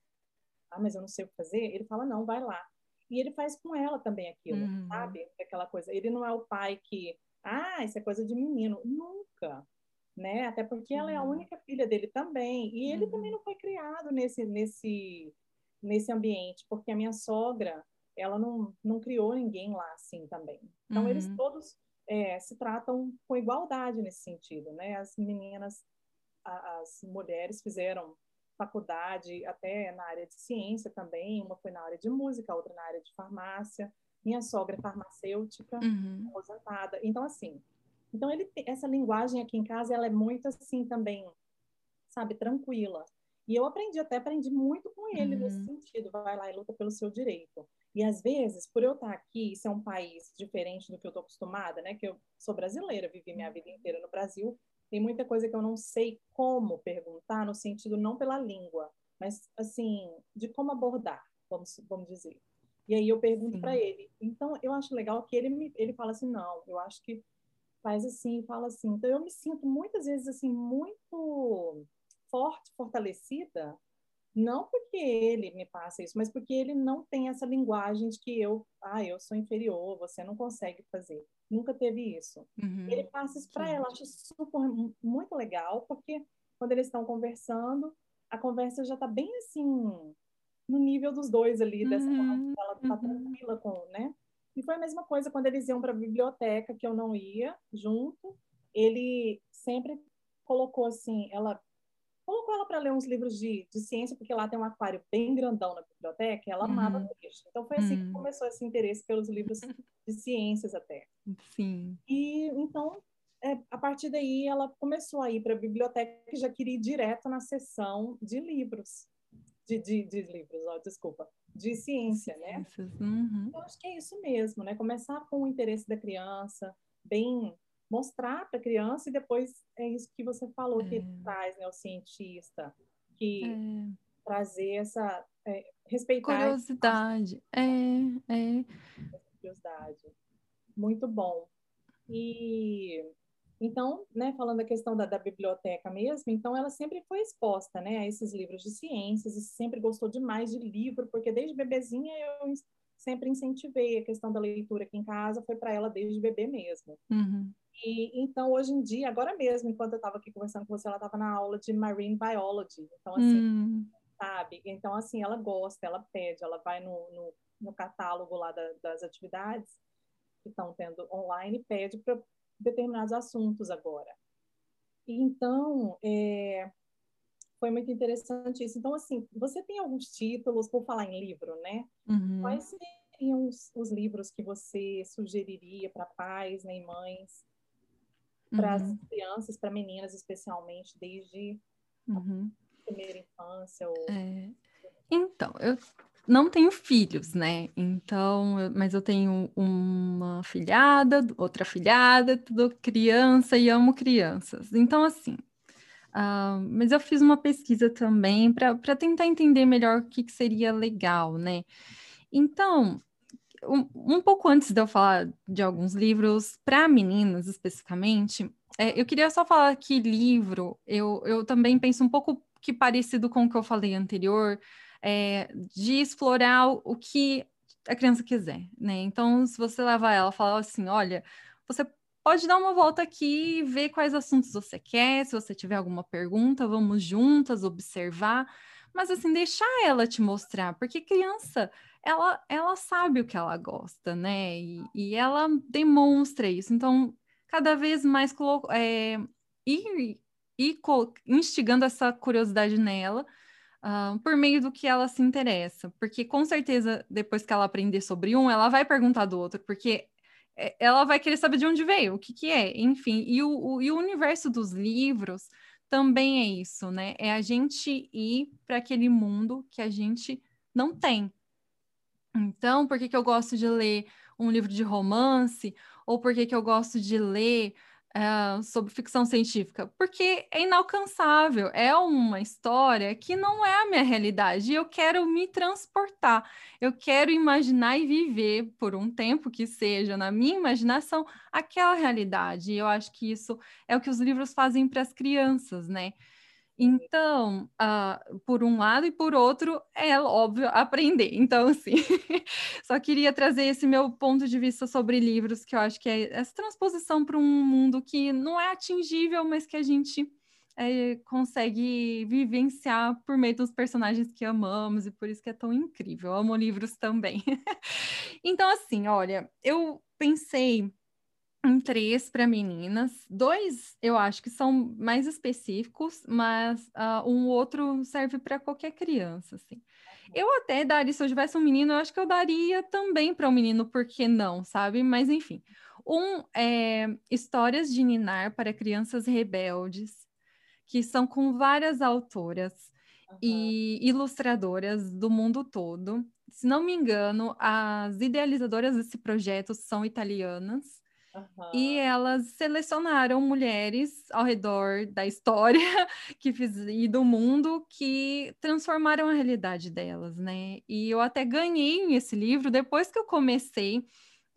ah, mas eu não sei o que fazer. Ele fala, não, vai lá. E ele faz com ela também aquilo, uhum. sabe? Aquela coisa. Ele não é o pai que, ah, isso é coisa de menino. Nunca, né? Até porque ela é a uhum. única filha dele também. E ele uhum. também não foi criado nesse, nesse, nesse ambiente, porque a minha sogra, ela não, não criou ninguém lá assim também. Então, eles uhum. todos é, se tratam com igualdade nesse sentido, né? As meninas, as mulheres fizeram faculdade até na área de ciência também, uma foi na área de música, outra na área de farmácia. Minha sogra é farmacêutica, uhum. aposentada. Então, assim, então ele essa linguagem aqui em casa, ela é muito assim também, sabe, tranquila. E eu aprendi, até aprendi muito com ele uhum. nesse sentido. Vai lá e luta pelo seu direito. E às vezes, por eu estar aqui, isso é um país diferente do que eu estou acostumada, né? Que eu sou brasileira, vivi minha vida inteira no Brasil. Tem muita coisa que eu não sei como perguntar, no sentido não pela língua, mas assim, de como abordar, vamos, vamos dizer. E aí eu pergunto para ele. Então, eu acho legal que ele me, ele fala assim, não, eu acho que faz assim, fala assim. Então, eu me sinto muitas vezes assim muito forte, fortalecida, não porque ele me passa isso, mas porque ele não tem essa linguagem de que eu, ah, eu sou inferior, você não consegue fazer nunca teve isso. Uhum. Ele passa isso para ela, acho super muito legal, porque quando eles estão conversando, a conversa já está bem assim no nível dos dois ali, dessa uhum. ela está uhum. tranquila com, né? E foi a mesma coisa quando eles iam para a biblioteca, que eu não ia junto. Ele sempre colocou assim, ela colocou ela para ler uns livros de, de ciência, porque lá tem um aquário bem grandão na biblioteca, e ela uhum. amava peixe. Então foi assim uhum. que começou esse interesse pelos livros de ciências até. Sim. E então, é, a partir daí, ela começou a ir para a biblioteca e já queria ir direto na sessão de livros. De, de, de livros, ó, desculpa, de ciência, né? Uhum. Eu acho que é isso mesmo, né? Começar com o interesse da criança, bem mostrar para a criança e depois é isso que você falou é. que traz, né, o cientista, que é. trazer essa é, respeitar curiosidade, é, é curiosidade, muito bom. E então, né, falando da questão da, da, biblioteca mesmo, então ela sempre foi exposta, né, a esses livros de ciências e sempre gostou demais de livro, porque desde bebezinha eu sempre incentivei a questão da leitura aqui em casa, foi para ela desde bebê mesmo. Uhum. E então, hoje em dia, agora mesmo, enquanto eu estava aqui conversando com você, ela estava na aula de Marine Biology. Então, assim, hum. sabe? Então, assim, ela gosta, ela pede, ela vai no, no, no catálogo lá da, das atividades que estão tendo online e pede para determinados assuntos agora. Então, é, foi muito interessante isso. Então, assim, você tem alguns títulos, por falar em livro, né? Uhum. Quais seriam os, os, livros que você sugeriria para pais né, e mães para as uhum. crianças, para meninas especialmente, desde uhum. a primeira infância. Ou... É. Então, eu não tenho filhos, né? Então, eu, mas eu tenho uma filhada, outra filhada, tudo criança e amo crianças. Então, assim, uh, mas eu fiz uma pesquisa também para tentar entender melhor o que, que seria legal, né? Então, um, um, pouco antes de eu falar de alguns livros, para meninas especificamente, é, eu queria só falar que livro, eu, eu também penso um pouco que parecido com o que eu falei anterior, é, de explorar o, que a criança quiser, né? Então, se você levar ela e falar assim, olha, você pode dar uma volta aqui e ver quais assuntos você quer, se você tiver alguma pergunta, vamos juntas observar, mas assim, deixar ela te mostrar, porque criança ela, ela sabe o que ela gosta, né? E, e ela demonstra isso. Então, cada vez mais é, ir, ir instigando essa curiosidade nela uh, por meio do que ela se interessa. Porque, com certeza, depois que ela aprender sobre um, ela vai perguntar do outro, porque é, ela vai querer saber de onde veio, o que, que é, enfim. E o, o, e o universo dos livros também é isso, né? É a gente ir para aquele mundo que a gente não tem. Então, por que, que eu gosto de ler um livro de romance? Ou por que, que eu gosto de ler uh, sobre ficção científica? Porque é inalcançável, é uma história que não é a minha realidade. E eu quero me transportar, eu quero imaginar e viver por um tempo que seja, na minha imaginação, aquela realidade. E eu acho que isso é o que os livros fazem para as crianças, né? Então, uh, por um lado e por outro, é óbvio aprender. Então, assim, só queria trazer esse meu ponto de vista sobre livros, que eu acho que é essa transposição para um mundo que não é atingível, mas que a gente é, consegue vivenciar por meio dos personagens que amamos, e por isso que é tão incrível. Eu amo livros também. então, assim, olha, eu pensei em três para meninas, dois eu acho que são mais específicos, mas uh, um outro serve para qualquer criança, assim. Eu até daria, se eu tivesse um menino, eu acho que eu daria também para um menino, por que não, sabe? Mas enfim. Um é Histórias de Ninar para Crianças Rebeldes, que são com várias autoras uhum. e ilustradoras do mundo todo. Se não me engano, as idealizadoras desse projeto são italianas. Uhum. E elas selecionaram mulheres ao redor da história que fiz, e do mundo que transformaram a realidade delas, né? E eu até ganhei esse livro depois que eu comecei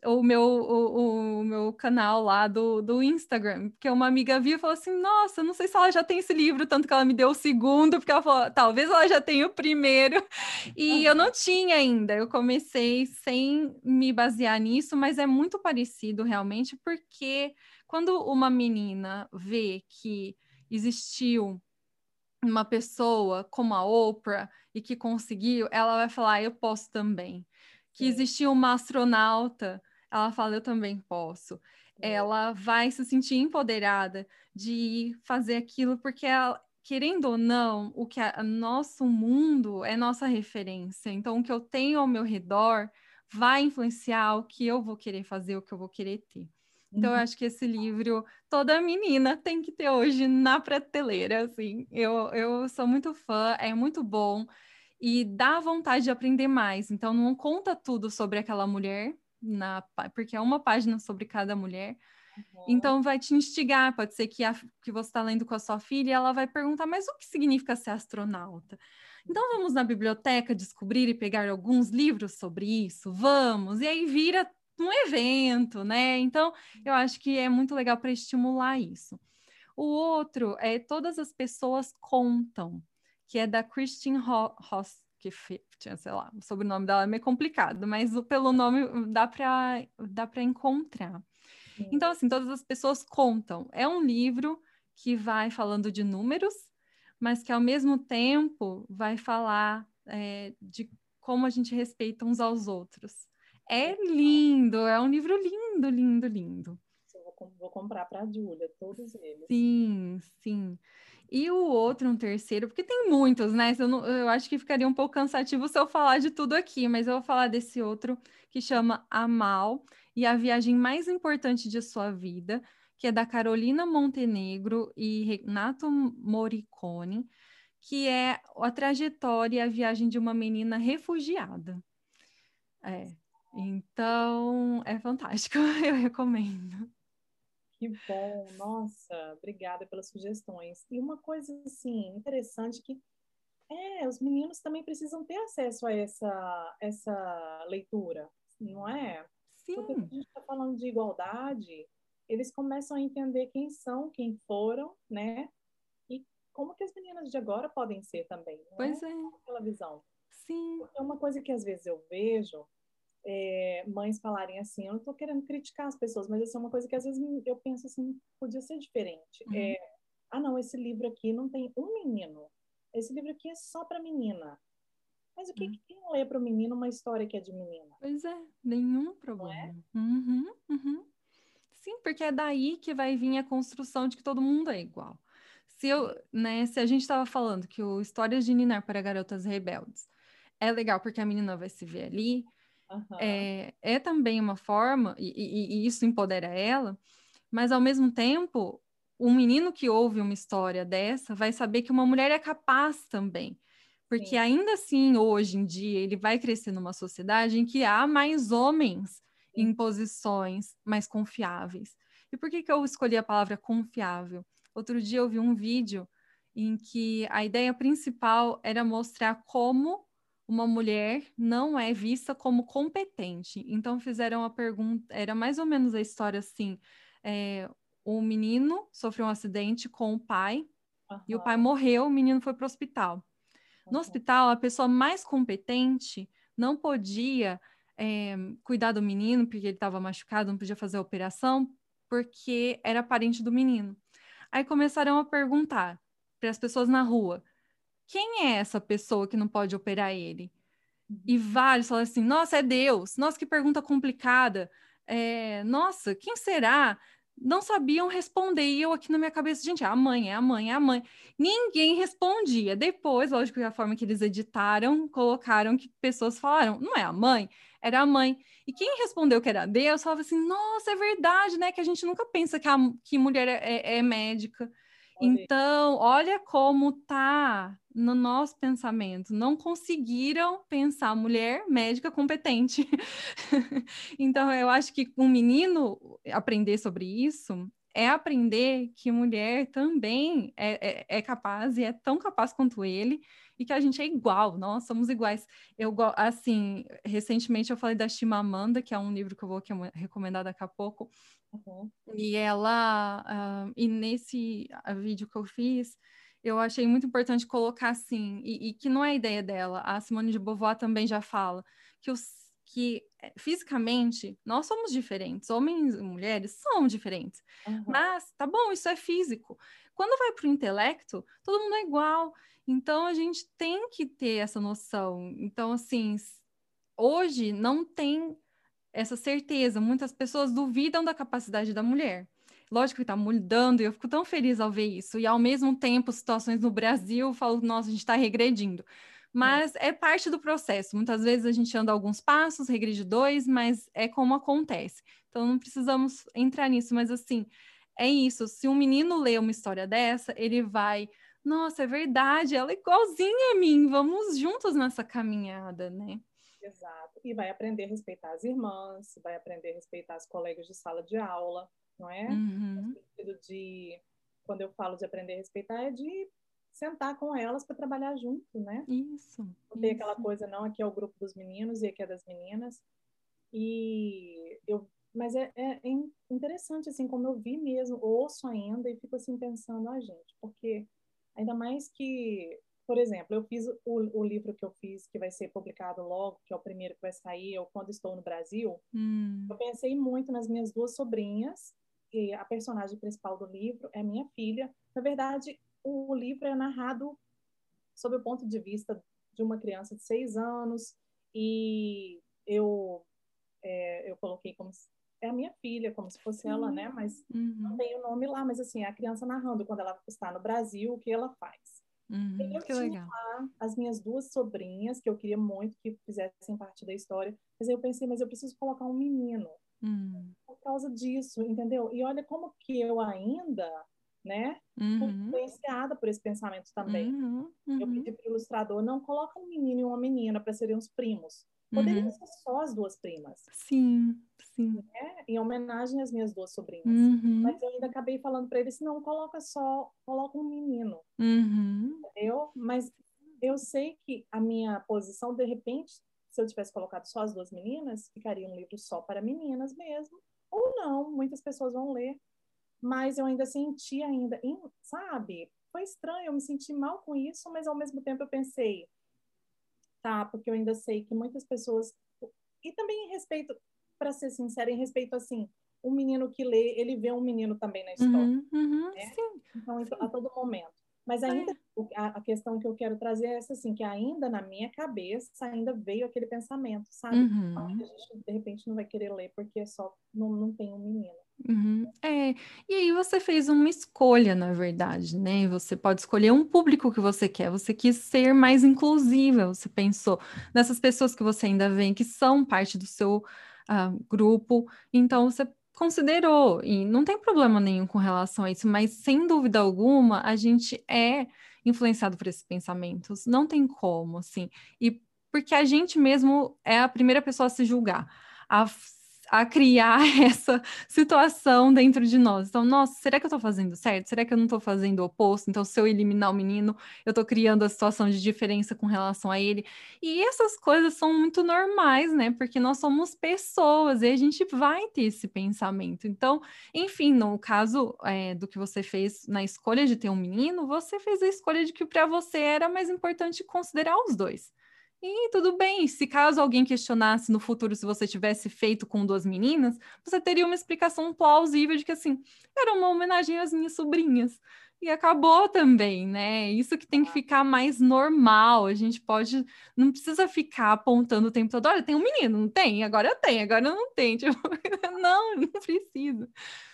o meu, o, o, meu canal lá do, do Instagram, porque uma amiga viu e falou assim, nossa, não sei se ela já tem esse livro, tanto que ela me deu o segundo, porque ela falou, talvez ela já tenha o primeiro, e eu não tinha ainda, eu comecei sem me basear nisso, mas é muito parecido realmente, porque quando uma menina vê que existiu uma pessoa como a Oprah e que conseguiu, ela vai falar, eu posso também. Que existiu uma astronauta ela fala, eu também posso. Ela vai se sentir empoderada de fazer aquilo, porque ela, querendo ou não, o que é nosso mundo é nossa referência. Então, o que eu tenho ao meu redor vai influenciar o que eu vou querer fazer, o que eu vou querer ter. Então, eu uhum. acho que esse livro, toda menina tem que ter hoje na prateleira, assim. Eu, eu sou muito fã, é muito bom e dá vontade de aprender mais. Então, não conta tudo sobre aquela mulher, na porque é uma página sobre cada mulher. Uhum. Então vai te instigar, pode ser que, a, que você está lendo com a sua filha e ela vai perguntar, mas o que significa ser astronauta? Então vamos na biblioteca descobrir e pegar alguns livros sobre isso, vamos, e aí vira um evento, né? Então eu acho que é muito legal para estimular isso. O outro é Todas as Pessoas Contam, que é da Christine Ross que tinha, sei lá, o sobrenome dela é meio complicado, mas pelo nome dá para dá para encontrar. Sim. Então, assim, todas as pessoas contam. É um livro que vai falando de números, mas que ao mesmo tempo vai falar é, de como a gente respeita uns aos outros. É lindo, é um livro lindo, lindo, lindo. Vou, vou comprar para a Júlia, todos eles. Sim, sim. E o outro, um terceiro, porque tem muitos, né? Eu, não, eu acho que ficaria um pouco cansativo se eu falar de tudo aqui, mas eu vou falar desse outro que chama Amal e a viagem mais importante de sua vida, que é da Carolina Montenegro e Renato Morricone, que é a trajetória e a viagem de uma menina refugiada. É. Então, é fantástico, eu recomendo. Que bom, nossa, obrigada pelas sugestões. E uma coisa assim interessante que é, os meninos também precisam ter acesso a essa essa leitura, não é? Sim. Porque a gente está falando de igualdade, eles começam a entender quem são, quem foram, né? E como que as meninas de agora podem ser também. Pois é. Pela visão. Sim. É uma coisa que às vezes eu vejo é, mães falarem assim, eu não estou querendo criticar as pessoas, mas assim, é uma coisa que às vezes eu penso assim, podia ser diferente. Uhum. É, ah, não, esse livro aqui não tem um menino. Esse livro aqui é só para menina. Mas o que, uhum. que quem lê para o menino uma história que é de menina? Pois é, nenhum é? problema. É? Uhum, uhum. Sim, porque é daí que vai vir a construção de que todo mundo é igual. Se, eu, né, se a gente estava falando que o Histórias de Ninar para Garotas Rebeldes é legal porque a menina vai se ver ali, Uhum. É, é também uma forma, e, e, e isso empodera ela, mas ao mesmo tempo, um menino que ouve uma história dessa vai saber que uma mulher é capaz também. Porque Sim. ainda assim, hoje em dia, ele vai crescer numa sociedade em que há mais homens Sim. em posições mais confiáveis. E por que, que eu escolhi a palavra confiável? Outro dia eu vi um vídeo em que a ideia principal era mostrar como uma mulher não é vista como competente. Então fizeram a pergunta, era mais ou menos a história assim: é, o menino sofreu um acidente com o pai Uhum. E o pai morreu, o menino foi para o hospital. Uhum. No hospital, a pessoa mais competente não podia é, cuidar do menino, porque ele estava machucado, não podia fazer a operação, porque era parente do menino. Aí começaram a perguntar para as pessoas na rua: quem é essa pessoa que não pode operar ele? E uhum. vários falaram assim: nossa, é Deus, nossa, que pergunta complicada. É, nossa, quem será? não sabiam responder. E eu aqui na minha cabeça, gente, é a mãe, é a mãe, é a mãe. Ninguém respondia. Depois, lógico que a forma que eles editaram, colocaram que pessoas falaram, não é a mãe, era a mãe. E quem respondeu que era Deus, falava assim, nossa, é verdade, né? Que a gente nunca pensa que, a, que mulher é, é, é médica. Então, olha como tá no nosso pensamento. Não conseguiram pensar mulher médica competente. então, eu acho que um menino aprender sobre isso é aprender que mulher também é, é, é, capaz e é tão capaz quanto ele e que a gente é igual, nós somos iguais. Eu assim, recentemente eu falei da Chimamanda, que é um livro que eu vou recomendar daqui a pouco, Uhum. E ela, uh, e nesse vídeo que eu fiz, eu achei muito importante colocar assim, e, e, que não é a ideia dela, a Simone de Beauvoir também já fala, que, os, que eh, fisicamente nós somos diferentes, homens e mulheres são diferentes, uhum. mas tá bom, isso é físico. Quando vai para o intelecto, todo mundo é igual, então a gente tem que ter essa noção. Então, assim, hoje não tem essa certeza. Muitas pessoas duvidam da capacidade da mulher. Lógico que está mudando e eu fico tão feliz ao ver isso. E ao mesmo tempo, situações no Brasil, eu falo, nossa, a gente está regredindo. Mas é parte do processo. Muitas vezes a gente anda alguns passos, regride dois, mas é como acontece. Então não precisamos entrar nisso, mas assim, é isso. Se um menino lê uma história dessa, ele vai, nossa, é verdade, ela é igualzinha a mim, vamos juntos nessa caminhada, né? Exato. E vai aprender a respeitar as irmãs, vai aprender a respeitar as colegas de sala de aula, não é? Uhum. No sentido de, quando eu falo de aprender a respeitar, é de sentar com elas para trabalhar junto, né? Isso. Não tem aquela coisa, não, aqui é o grupo dos meninos e aqui é das meninas. E eu, mas é, é, é interessante, assim, como eu vi mesmo, ouço ainda e fico assim pensando, ah, gente, porque ainda mais que por exemplo, eu fiz o, o, livro que eu fiz, que vai ser publicado logo, que é o primeiro que vai sair, eu Quando Estou no Brasil. Hum. Eu pensei muito nas minhas duas sobrinhas, a personagem principal do livro é minha filha. Na verdade, o livro é narrado sob o ponto de vista de uma criança de seis anos, e eu, é, eu coloquei como se, é a minha filha, como se fosse ela, né? Mas uhum. não tem o nome lá, mas assim, é a criança narrando quando ela está no Brasil, o que ela faz. Uhum, eu que tinha legal. lá as minhas duas sobrinhas, que eu queria muito que fizessem parte da história, mas eu pensei, mas eu preciso colocar um menino. Uhum. Causa disso, entendeu? E olha como que eu ainda, né, uhum. influenciada por esse pensamento também. Uhum, eu uhum. pedi para o ilustrador, não coloca um menino e uma menina para serem os primos. Poderiam uhum. ser só as duas primas. Sim, sim. Né? Em homenagem às minhas duas sobrinhas. Uhum. Mas eu ainda acabei falando para eles, não, coloca só, coloca um menino. Uhum. Entendeu? Mas eu sei que a minha posição, de repente, se eu tivesse colocado só as duas meninas, ficaria um livro só para meninas mesmo. Ou não, muitas pessoas vão ler. Mas eu ainda senti ainda, sabe? Foi estranho, eu me senti mal com isso, mas ao mesmo tempo eu pensei, tá? Porque eu ainda sei que muitas pessoas e também em respeito, para ser sincera, em respeito assim, um menino que lê, ele vê um menino também na história. Uhum, uhum, né? sim, então, sim. a todo momento. Mas ainda, a, a, questão que eu quero trazer é essa, assim, que ainda na minha cabeça ainda veio aquele pensamento, sabe? Uhum. A gente, de repente, não vai querer ler porque é só não, não tem um menino. Uhum. É, e aí você fez uma escolha, na verdade, né? Você pode escolher um público que você quer. Você quis ser mais inclusiva. Você pensou nessas pessoas que você ainda vê que são parte do seu uh, grupo. Então você considerou e não tem problema nenhum com relação a isso. Mas sem dúvida alguma, a gente é influenciado por esses pensamentos. Não tem como, assim. E porque a gente mesmo é a primeira pessoa a se julgar. A a criar essa situação dentro de nós. Então, nossa, será que eu estou fazendo certo? Será que eu não estou fazendo o oposto? Então, se eu eliminar o menino, eu estou criando a situação de diferença com relação a ele. E essas coisas são muito normais, né? Porque nós somos pessoas e a gente vai ter esse pensamento. Então, enfim, no caso é, do que você fez na escolha de ter um menino, você fez a escolha de que para você era mais importante considerar os dois. E tudo bem, se caso alguém questionasse no futuro se você tivesse feito com duas meninas, você teria uma explicação plausível de que assim, era uma homenagem às minhas sobrinhas. E acabou também, né? Isso que tem que ficar mais normal. A gente pode, não precisa ficar apontando o tempo todo, olha, tem um menino, não tem? Agora tenho, agora não tenho. Tipo, não, não precisa.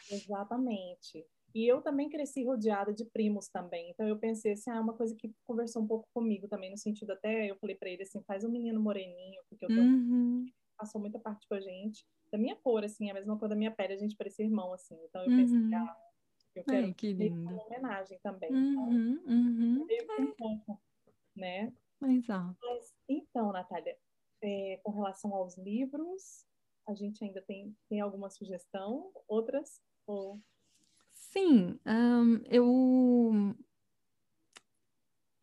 Exatamente. E eu também cresci rodeada de primos também. Então eu pensei assim, ah, é uma coisa que conversou um pouco comigo também, no sentido até eu falei para ele assim, faz um menino moreninho, porque eu tenho uhum. passou muita parte com a gente, da minha cor, assim, a mesma cor da minha pele, a gente parecia irmão, assim. Então eu pensei, uhum. ah, eu quero Ai, que lindo. uma homenagem também. Uhum, então, uhum. um pouco, né? Exato. Mas, então, Natália, é, com relação aos livros, a gente ainda tem, tem alguma sugestão? Outras? Ou Sim, eu.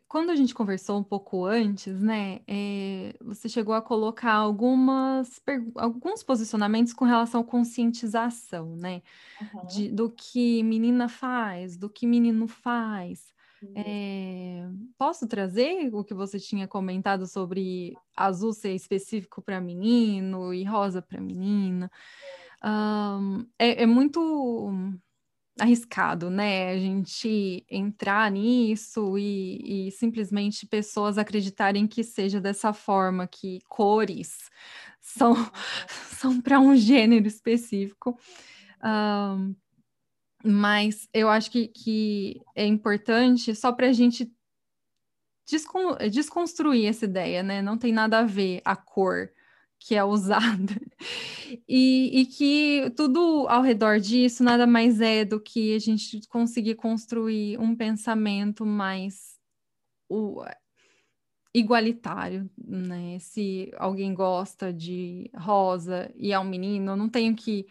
Quando a gente conversou um pouco antes, né, é, você chegou a colocar algumas, alguns posicionamentos com relação à conscientização, né, uhum. de, do que menina faz, do que menino faz. É, posso trazer o que você tinha comentado sobre azul ser específico para menino e rosa para menina? É, é muito arriscado, né? A gente entrar nisso e, e, simplesmente pessoas acreditarem que seja dessa forma, que cores são, são para um gênero específico. Um, mas eu acho que, que é importante só para a gente desconstruir essa ideia, né? Não tem nada a ver a cor que é usada. E, e, que tudo ao redor disso nada mais é do que a gente conseguir construir um pensamento mais o, igualitário, né? Se alguém gosta de rosa e é um menino, eu não tenho que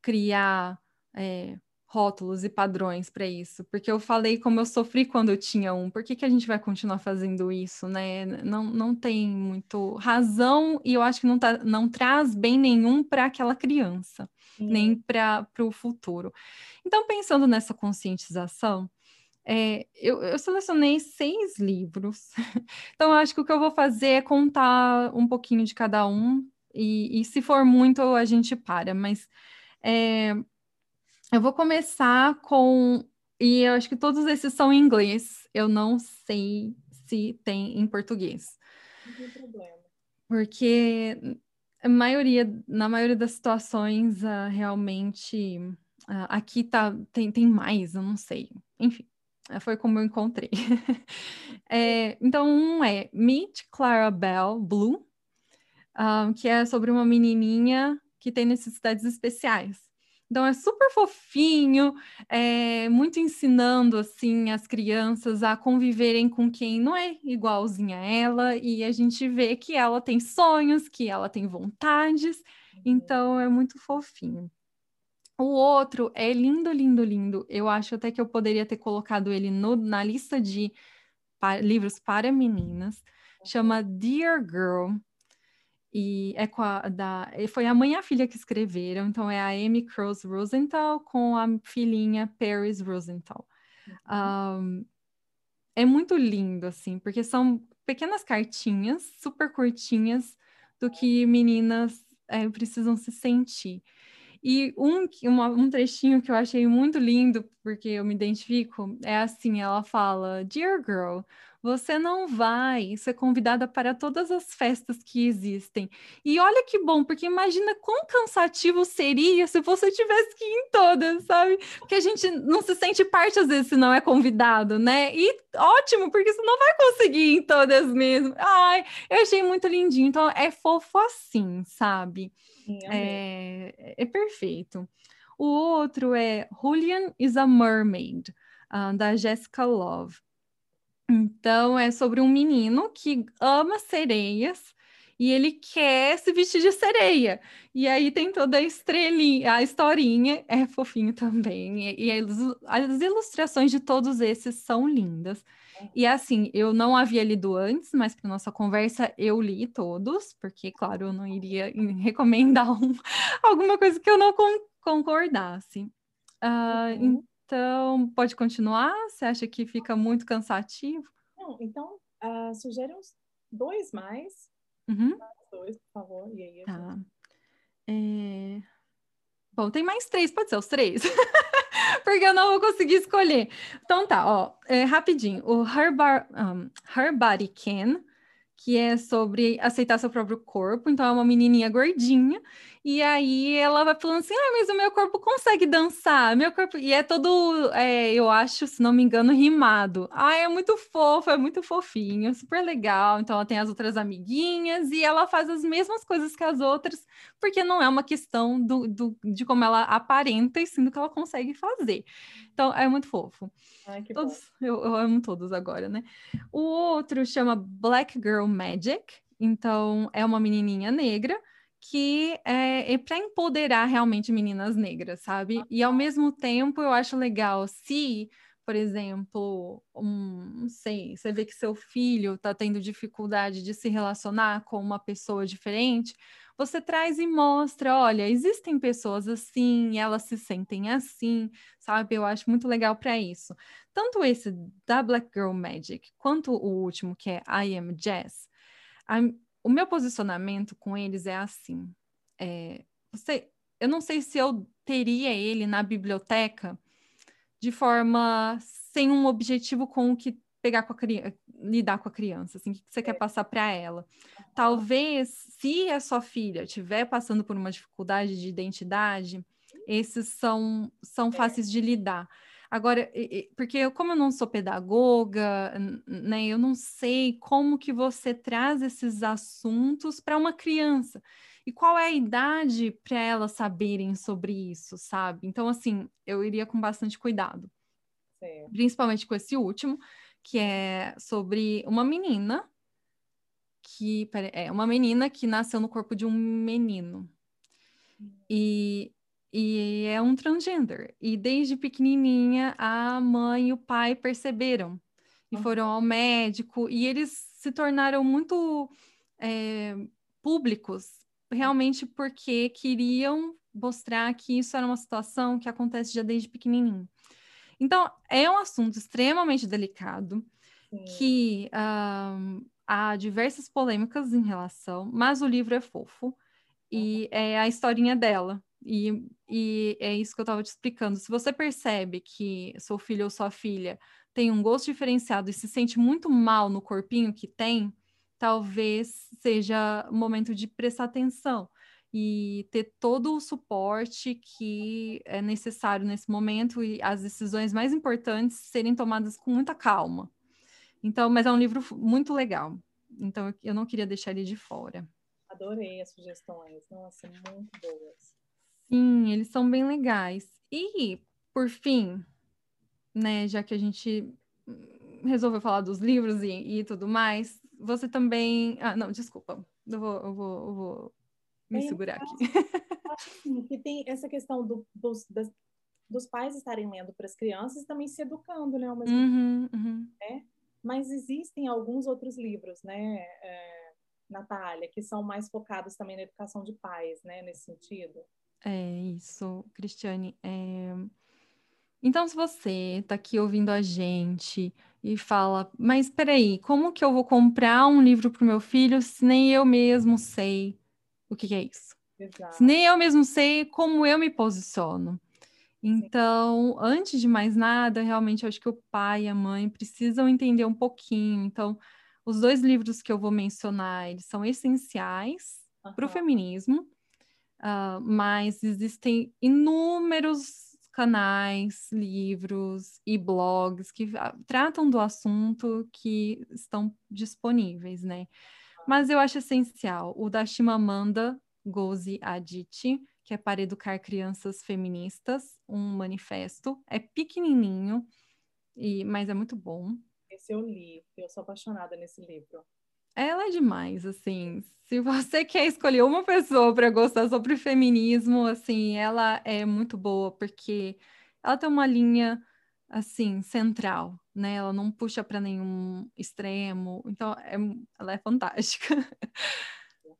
criar é, rótulos e padrões para isso, porque eu falei como eu sofri quando eu tinha um, por que, que a gente vai continuar fazendo isso, né? Não, não tem muito razão e eu acho que não, tá, não traz bem nenhum para aquela criança, nem para o futuro. Então, pensando nessa conscientização, é, eu, eu, selecionei seis livros, então acho que o que eu vou fazer é contar um pouquinho de cada um, e, e se for muito a gente para, mas é, eu vou começar com. E eu acho que todos esses são em inglês. Eu não sei se tem em português. Não tem problema. Porque a maioria, na maioria das situações, uh, realmente uh, aqui tá, tem, tem mais, eu não sei. Enfim, uh, foi como eu encontrei. é, então, um é Meet Clarabelle Blue, que é sobre uma menininha que tem necessidades especiais. Então é super fofinho, é muito ensinando assim as crianças a conviverem com quem não é igualzinha a ela e a gente vê que ela tem sonhos, que ela tem vontades, uhum. então é muito fofinho. O outro é lindo, lindo, lindo. Eu acho até que eu poderia ter colocado ele no, na lista de pa livros para meninas. Chama Dear Girl e é com a, da, foi a mãe e a filha que escreveram, então é a Amy Cross Rosenthal com a filhinha Paris Rosenthal. Uhum. Um, é muito lindo, assim, porque são pequenas cartinhas, super curtinhas, do que meninas é, precisam se sentir. E um, uma, um trechinho que eu achei muito lindo, porque eu me identifico, é assim: ela fala, Dear girl, você não vai ser convidada para todas as festas que existem. E olha que bom, porque imagina quão cansativo seria se você tivesse que ir em todas, sabe? Porque a gente não se sente parte às vezes se não é convidado, né? E ótimo, porque você não vai conseguir ir em todas mesmo. Ai, eu achei muito lindinho. Então é fofo assim, sabe? Sim, é, é perfeito. O outro é Julian is a Mermaid, uh, da Jessica Love. Então, é sobre um menino que ama sereias e ele quer se vestir de sereia. E aí tem toda a estrelinha, a historinha é fofinho também. E, e as, ilustrações de todos esses são lindas. E assim, eu não havia lido antes, mas para nossa conversa eu li todos, porque, claro, eu não iria recomendar um, alguma coisa que eu não con concordasse. Uh, uhum. Então, pode continuar? Você acha que fica muito cansativo? Não, então, uh, sugere uns dois mais. Uhum. Dois, por favor. E aí, tá. É... Bom, tem mais três, pode ser os três? Porque eu não vou conseguir escolher. Então tá, ó, é, rapidinho. O Her, Bar, um, Her Body Can que é sobre aceitar seu próprio corpo. Então, é uma menininha gordinha, e aí ela vai falando assim: ah, mas o meu corpo consegue dançar, meu corpo. E é todo, é, eu acho, se não me engano, rimado. Ah, é muito fofo, é muito fofinho, super legal. Então, ela tem as outras amiguinhas e ela faz as mesmas coisas que as outras, porque não é uma questão do, do de como ela aparenta, e sim do que ela consegue fazer. Então, é muito fofo. Ai, todos, eu, eu, amo todos agora, né? O outro chama Black Girl Magic. Então, é uma menininha negra que é, é para empoderar realmente meninas negras, sabe? E ao mesmo tempo, eu acho legal se por exemplo, um, não sei, você vê que seu filho está tendo dificuldade de se relacionar com uma pessoa diferente, você traz e mostra, olha, existem pessoas assim, elas se sentem assim, sabe? Eu acho muito legal para isso. Tanto esse da Black Girl Magic, quanto o último, que é I Am Jazz, o meu posicionamento com eles é assim. É, você, eu não sei se eu teria ele na biblioteca de forma sem um objetivo com o que pegar com a criança, lidar com a criança, assim, o que você quer passar para ela. Talvez, se a sua filha estiver passando por uma dificuldade de identidade, esses são, são é. fáceis de lidar. Agora, porque eu, como eu não sou pedagoga, né, eu não sei como que você traz esses assuntos para uma criança e qual é a idade para elas saberem sobre isso, sabe? Então, assim, eu iria com bastante cuidado. Sim. Principalmente com esse último, que é sobre uma menina que é uma menina que nasceu no corpo de um menino. E, e é um transgender. E desde pequenininha a mãe e o pai perceberam e foram ao médico e eles se tornaram muito é, públicos realmente porque queriam mostrar que isso era uma situação que acontece já desde pequenininho. Então, é um assunto extremamente delicado, Sim. que um, há diversas polêmicas em relação, mas o livro é fofo e é a historinha dela. E, e é isso que eu estava te explicando. Se você percebe que seu filho ou sua filha tem um gosto diferenciado e se sente muito mal no corpinho que tem, talvez seja o momento de prestar atenção e ter todo o suporte que é necessário nesse momento e as decisões mais importantes serem tomadas com muita calma. Então, mas é um livro muito legal. Então, eu não queria deixar ele de fora. Adorei as sugestões. Nossa, muito boas. Sim, eles são bem legais. E, por fim, né, já que a gente resolveu falar dos livros e, e tudo mais, você também. Ah, não, desculpa. Eu vou, eu vou, eu vou me é, segurar aqui. Acho que tem essa questão do, dos, das, dos pais estarem lendo para as crianças e também se educando, né? Uhum, uhum. Né? Mas existem alguns outros livros, né, é, Natália, que são mais focados também na educação de pais, né, nesse sentido. É isso, Cristiane. É... Então, se você está aqui ouvindo a gente e fala, mas peraí, como que eu vou comprar um livro para o meu filho se nem eu mesmo sei o que, que é isso? Exato. Se nem eu mesmo sei como eu me posiciono. Então, antes de mais nada, realmente acho que o pai e a mãe precisam entender um pouquinho. Então, os dois livros que eu vou mencionar, eles são essenciais uhum. para o feminismo, uh, mas existem inúmeros canais, livros e blogs que ah, tratam do assunto que estão disponíveis, né? Mas eu acho essencial o da Chimamanda Ngozi Adichie, que é para educar crianças feministas, um manifesto. É pequenininho, e, mas é muito bom. Esse eu li, eu sou apaixonada nesse livro. Ela é demais, assim. Se você quer escolher uma pessoa para gostar sobre feminismo, assim, ela é muito boa porque ela tem uma linha assim central, né? Ela não puxa para nenhum extremo, então é, ela é fantástica.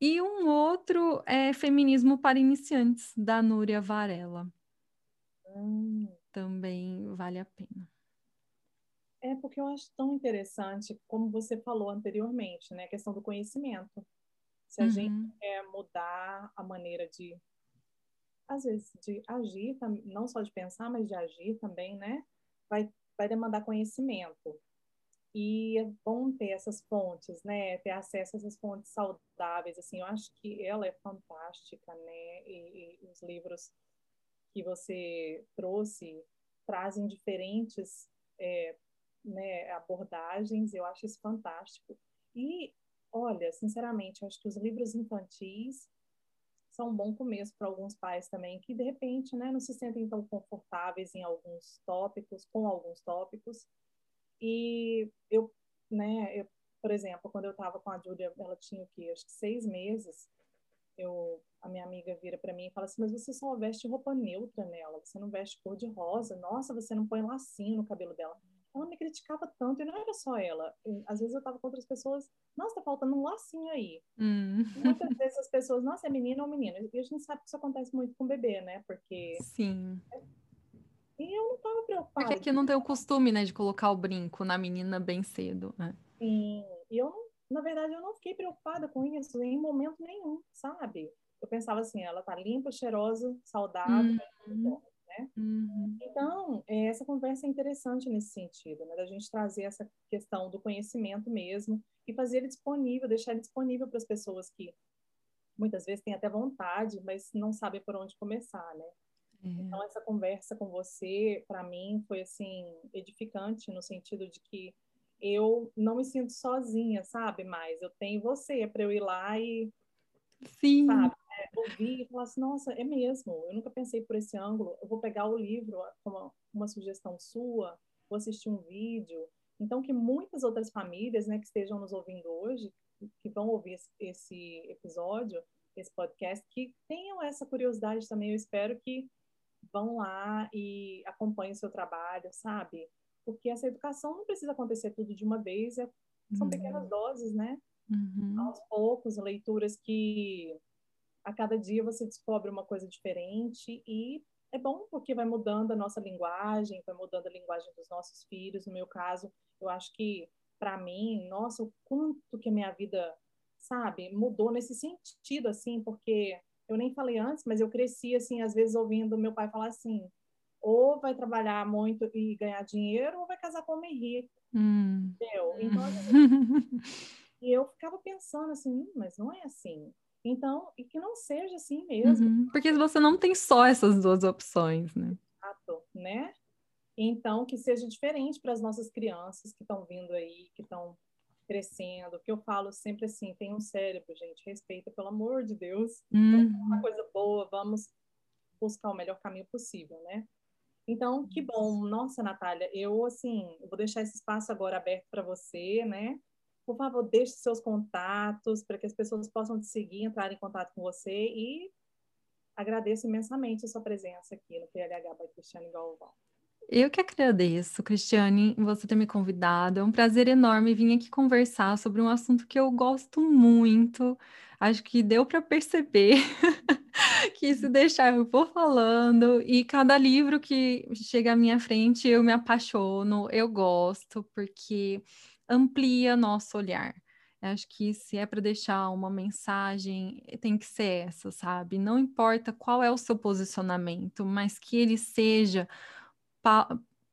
e um outro é Feminismo para Iniciantes da Núria Varela. Hum. Também vale a pena. É porque eu acho tão interessante, como você falou anteriormente, né? A questão do conhecimento. Se a uhum. gente quer mudar a maneira de, às vezes, de agir, não só de pensar, mas de agir também, né? Vai, vai demandar conhecimento. E é bom ter essas fontes, né? Ter acesso a essas fontes saudáveis. Assim, eu acho que ela é fantástica, né? E, e os livros que você trouxe trazem diferentes é, né, abordagens, eu acho isso fantástico. E, olha, sinceramente, eu acho que os livros infantis são um bom começo para alguns pais também, que de repente né, não se sentem tão confortáveis em alguns tópicos, com alguns tópicos. E eu, né, eu, por exemplo, quando eu estava com a Júlia, ela tinha o quê? Acho que seis meses, eu, a minha amiga vira para mim e fala assim, mas você só veste roupa neutra nela, você não veste cor de rosa, nossa, você não põe lacinho no cabelo dela ela me criticava tanto, e não era só ela. Às vezes eu tava com outras pessoas, nossa, tá faltando um lacinho aí. Hum. Muitas vezes as pessoas, nossa, é menina ou menino? E a gente sabe que isso acontece muito com bebê, né? Porque. Sim. E eu não tava preocupada. Porque aqui não tem o costume, né, de colocar o brinco na menina bem cedo. Né? Sim. E eu, na verdade, eu não fiquei preocupada com isso em momento nenhum, sabe? Eu pensava assim, ela tá limpa, cheirosa, saudável, hum né? Uhum. Então, é, essa conversa é interessante nesse sentido, né? Da gente trazer essa questão do conhecimento mesmo e fazer ele disponível, deixar ele disponível para as pessoas que muitas vezes têm até vontade, mas não sabem por onde começar, né? É. Então, essa conversa com você, para mim, foi, assim, edificante no sentido de que eu não me sinto sozinha, sabe? Mas eu tenho você para eu ir lá e, Sim. sabe? Ouvir e falar assim, nossa, é mesmo, eu nunca pensei por esse ângulo, eu vou pegar o livro como uma sugestão sua, vou assistir um vídeo. Então, que muitas outras famílias, né, que estejam nos ouvindo hoje, que vão ouvir esse episódio, esse podcast, que tenham essa curiosidade também, eu espero que vão lá e acompanhem o seu trabalho, sabe? Porque essa educação não precisa acontecer tudo de uma vez, é, são uhum. pequenas doses, né? Uhum. Aos poucos, leituras que a cada dia você descobre uma coisa diferente e é bom porque vai mudando a nossa linguagem, vai mudando a linguagem dos nossos filhos. No meu caso, eu acho que para mim, nossa, o quanto que a minha vida, sabe, mudou nesse sentido assim, porque eu nem falei antes, mas eu cresci assim, às vezes ouvindo meu pai falar assim: ou vai trabalhar muito e ganhar dinheiro, ou vai casar com homem rico. Hum. Entendeu? Então, assim, e eu ficava pensando assim, hum, mas não é assim. Então, e que não seja assim mesmo. Uhum, porque você não tem só essas duas opções, né? Exato, né? Então, que seja diferente para as nossas crianças que estão vindo aí, que estão crescendo, que eu falo sempre assim, tem um cérebro, gente, respeita, pelo amor de Deus, uhum. uma coisa boa, vamos buscar o melhor caminho possível, né? Então, que bom. Nossa, Natália, eu, assim, vou deixar esse espaço agora aberto para você, né? Por favor, deixe seus contatos para que as pessoas possam te seguir, entrar em contato com você e agradeço imensamente a sua presença aqui no PLH by Cristiane Galvão. Eu que agradeço, Cristiane, você ter me convidado. É um prazer enorme vir aqui conversar sobre um assunto que eu gosto muito. Acho que deu para perceber que se deixar eu vou falando e cada livro que chega à minha frente eu me apaixono, eu gosto porque amplia nosso olhar. Eu acho que se é para deixar uma mensagem, tem que ser essa, sabe? Não importa qual é o seu posicionamento, mas que ele seja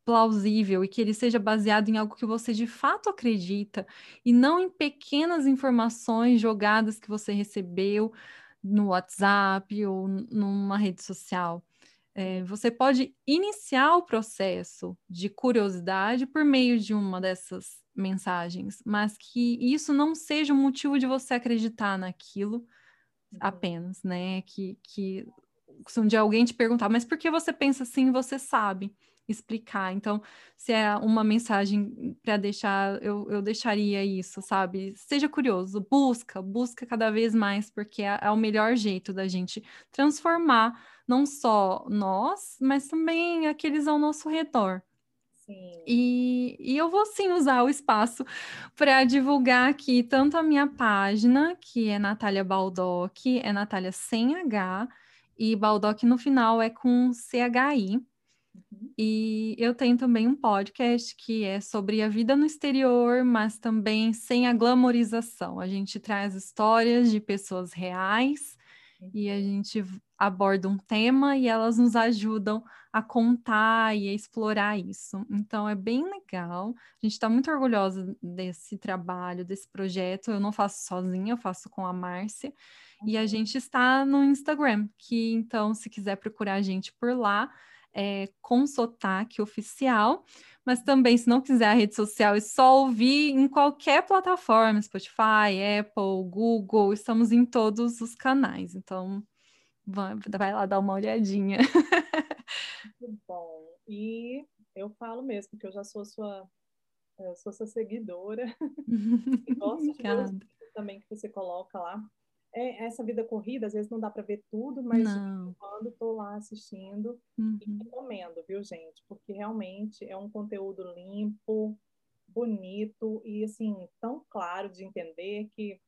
plausível e que ele seja baseado em algo que você de fato acredita e não em pequenas informações jogadas que você recebeu no WhatsApp ou numa rede social. É, você pode iniciar o processo de curiosidade por meio de uma dessas mensagens, mas que isso não seja um motivo de você acreditar naquilo uhum. apenas, né? Que, que se um dia alguém te perguntar, mas por que você pensa assim, você sabe. explicar. Então, se é uma mensagem para deixar, eu, eu deixaria isso, sabe? Seja curioso, busca, busca cada vez mais, porque é, é o melhor jeito da gente transformar não só nós, mas também aqueles ao nosso redor. Sim. E, e eu vou sim usar o espaço para divulgar aqui tanto a minha página, que é Natália Baldock, é Natália sem H, e Baldock no final é com CHI. Uhum. E eu tenho também um podcast que é sobre a vida no exterior, mas também sem a glamorização. A gente traz histórias de pessoas reais uhum. e a gente aborda um tema e elas nos ajudam a contar e a explorar isso. Então é bem legal. A gente está muito orgulhosa desse trabalho, desse projeto. Eu não faço sozinha, eu faço com a Márcia. E a uhum. gente está no Instagram, que então, se quiser procurar a gente por lá, é com sotaque oficial. Mas também, se não quiser a rede social e só ouvir em qualquer plataforma, Spotify, Apple, Google, estamos em todos os canais. Então, vai lá dar uma olhadinha. Muito bom. E eu falo mesmo que eu já sou sua, eu sou sua seguidora. gosto de ver também que você coloca lá. É, essa vida corrida, às vezes não dá para ver tudo, mas quando estou lá assistindo, uhum. e recomendo, viu, gente? Porque realmente é um conteúdo limpo, bonito e assim tão claro de entender que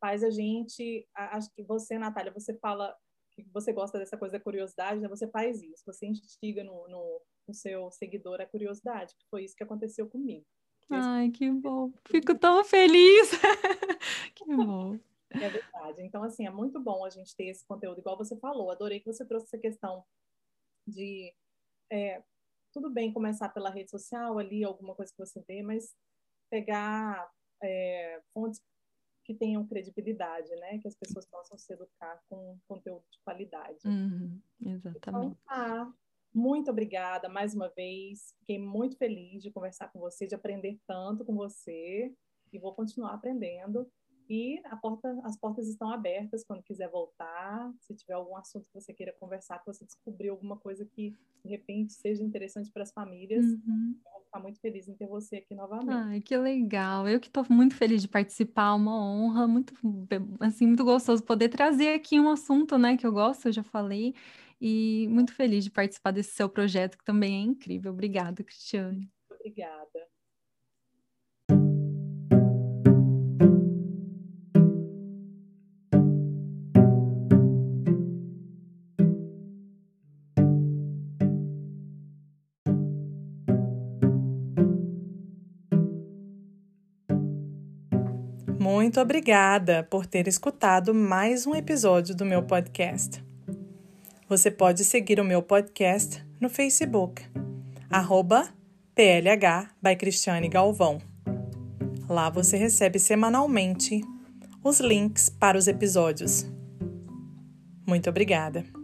faz a gente. Acho que você, Natália, você fala que você gosta dessa coisa da curiosidade, né? Você faz isso, você instiga no, no, no seu seguidor a curiosidade, que foi isso que aconteceu comigo. Ai, que bom. Fico tão feliz. que bom. É verdade. Então, assim, é muito bom a gente ter esse conteúdo, igual você falou. Adorei que você trouxe essa questão de. É, tudo bem começar pela rede social ali, alguma coisa que você vê, mas pegar é, fontes que tenham credibilidade, né? Que as pessoas possam se educar com conteúdo de qualidade. Uhum, exatamente. Então, tá. Muito obrigada mais uma vez. Fiquei muito feliz de conversar com você, de aprender tanto com você. E vou continuar aprendendo. E porta, as portas estão abertas quando quiser voltar. Se tiver algum assunto que você queira conversar, que você descobriu alguma coisa que de repente seja interessante para as famílias, uhum. eu vou ficar muito feliz em ter você aqui novamente. Ai, que legal. Eu que estou muito feliz de participar, uma honra, muito assim, muito gostoso poder trazer aqui um assunto, né, que eu gosto, eu já falei, e muito feliz de participar desse seu projeto que também é incrível. Obrigada, Cristiane. Obrigada. Muito obrigada por ter escutado mais um episódio do meu podcast. Você pode seguir o meu podcast no Facebook, arroba PLH by Cristiane Galvão. Lá você recebe semanalmente os links para os episódios. Muito obrigada.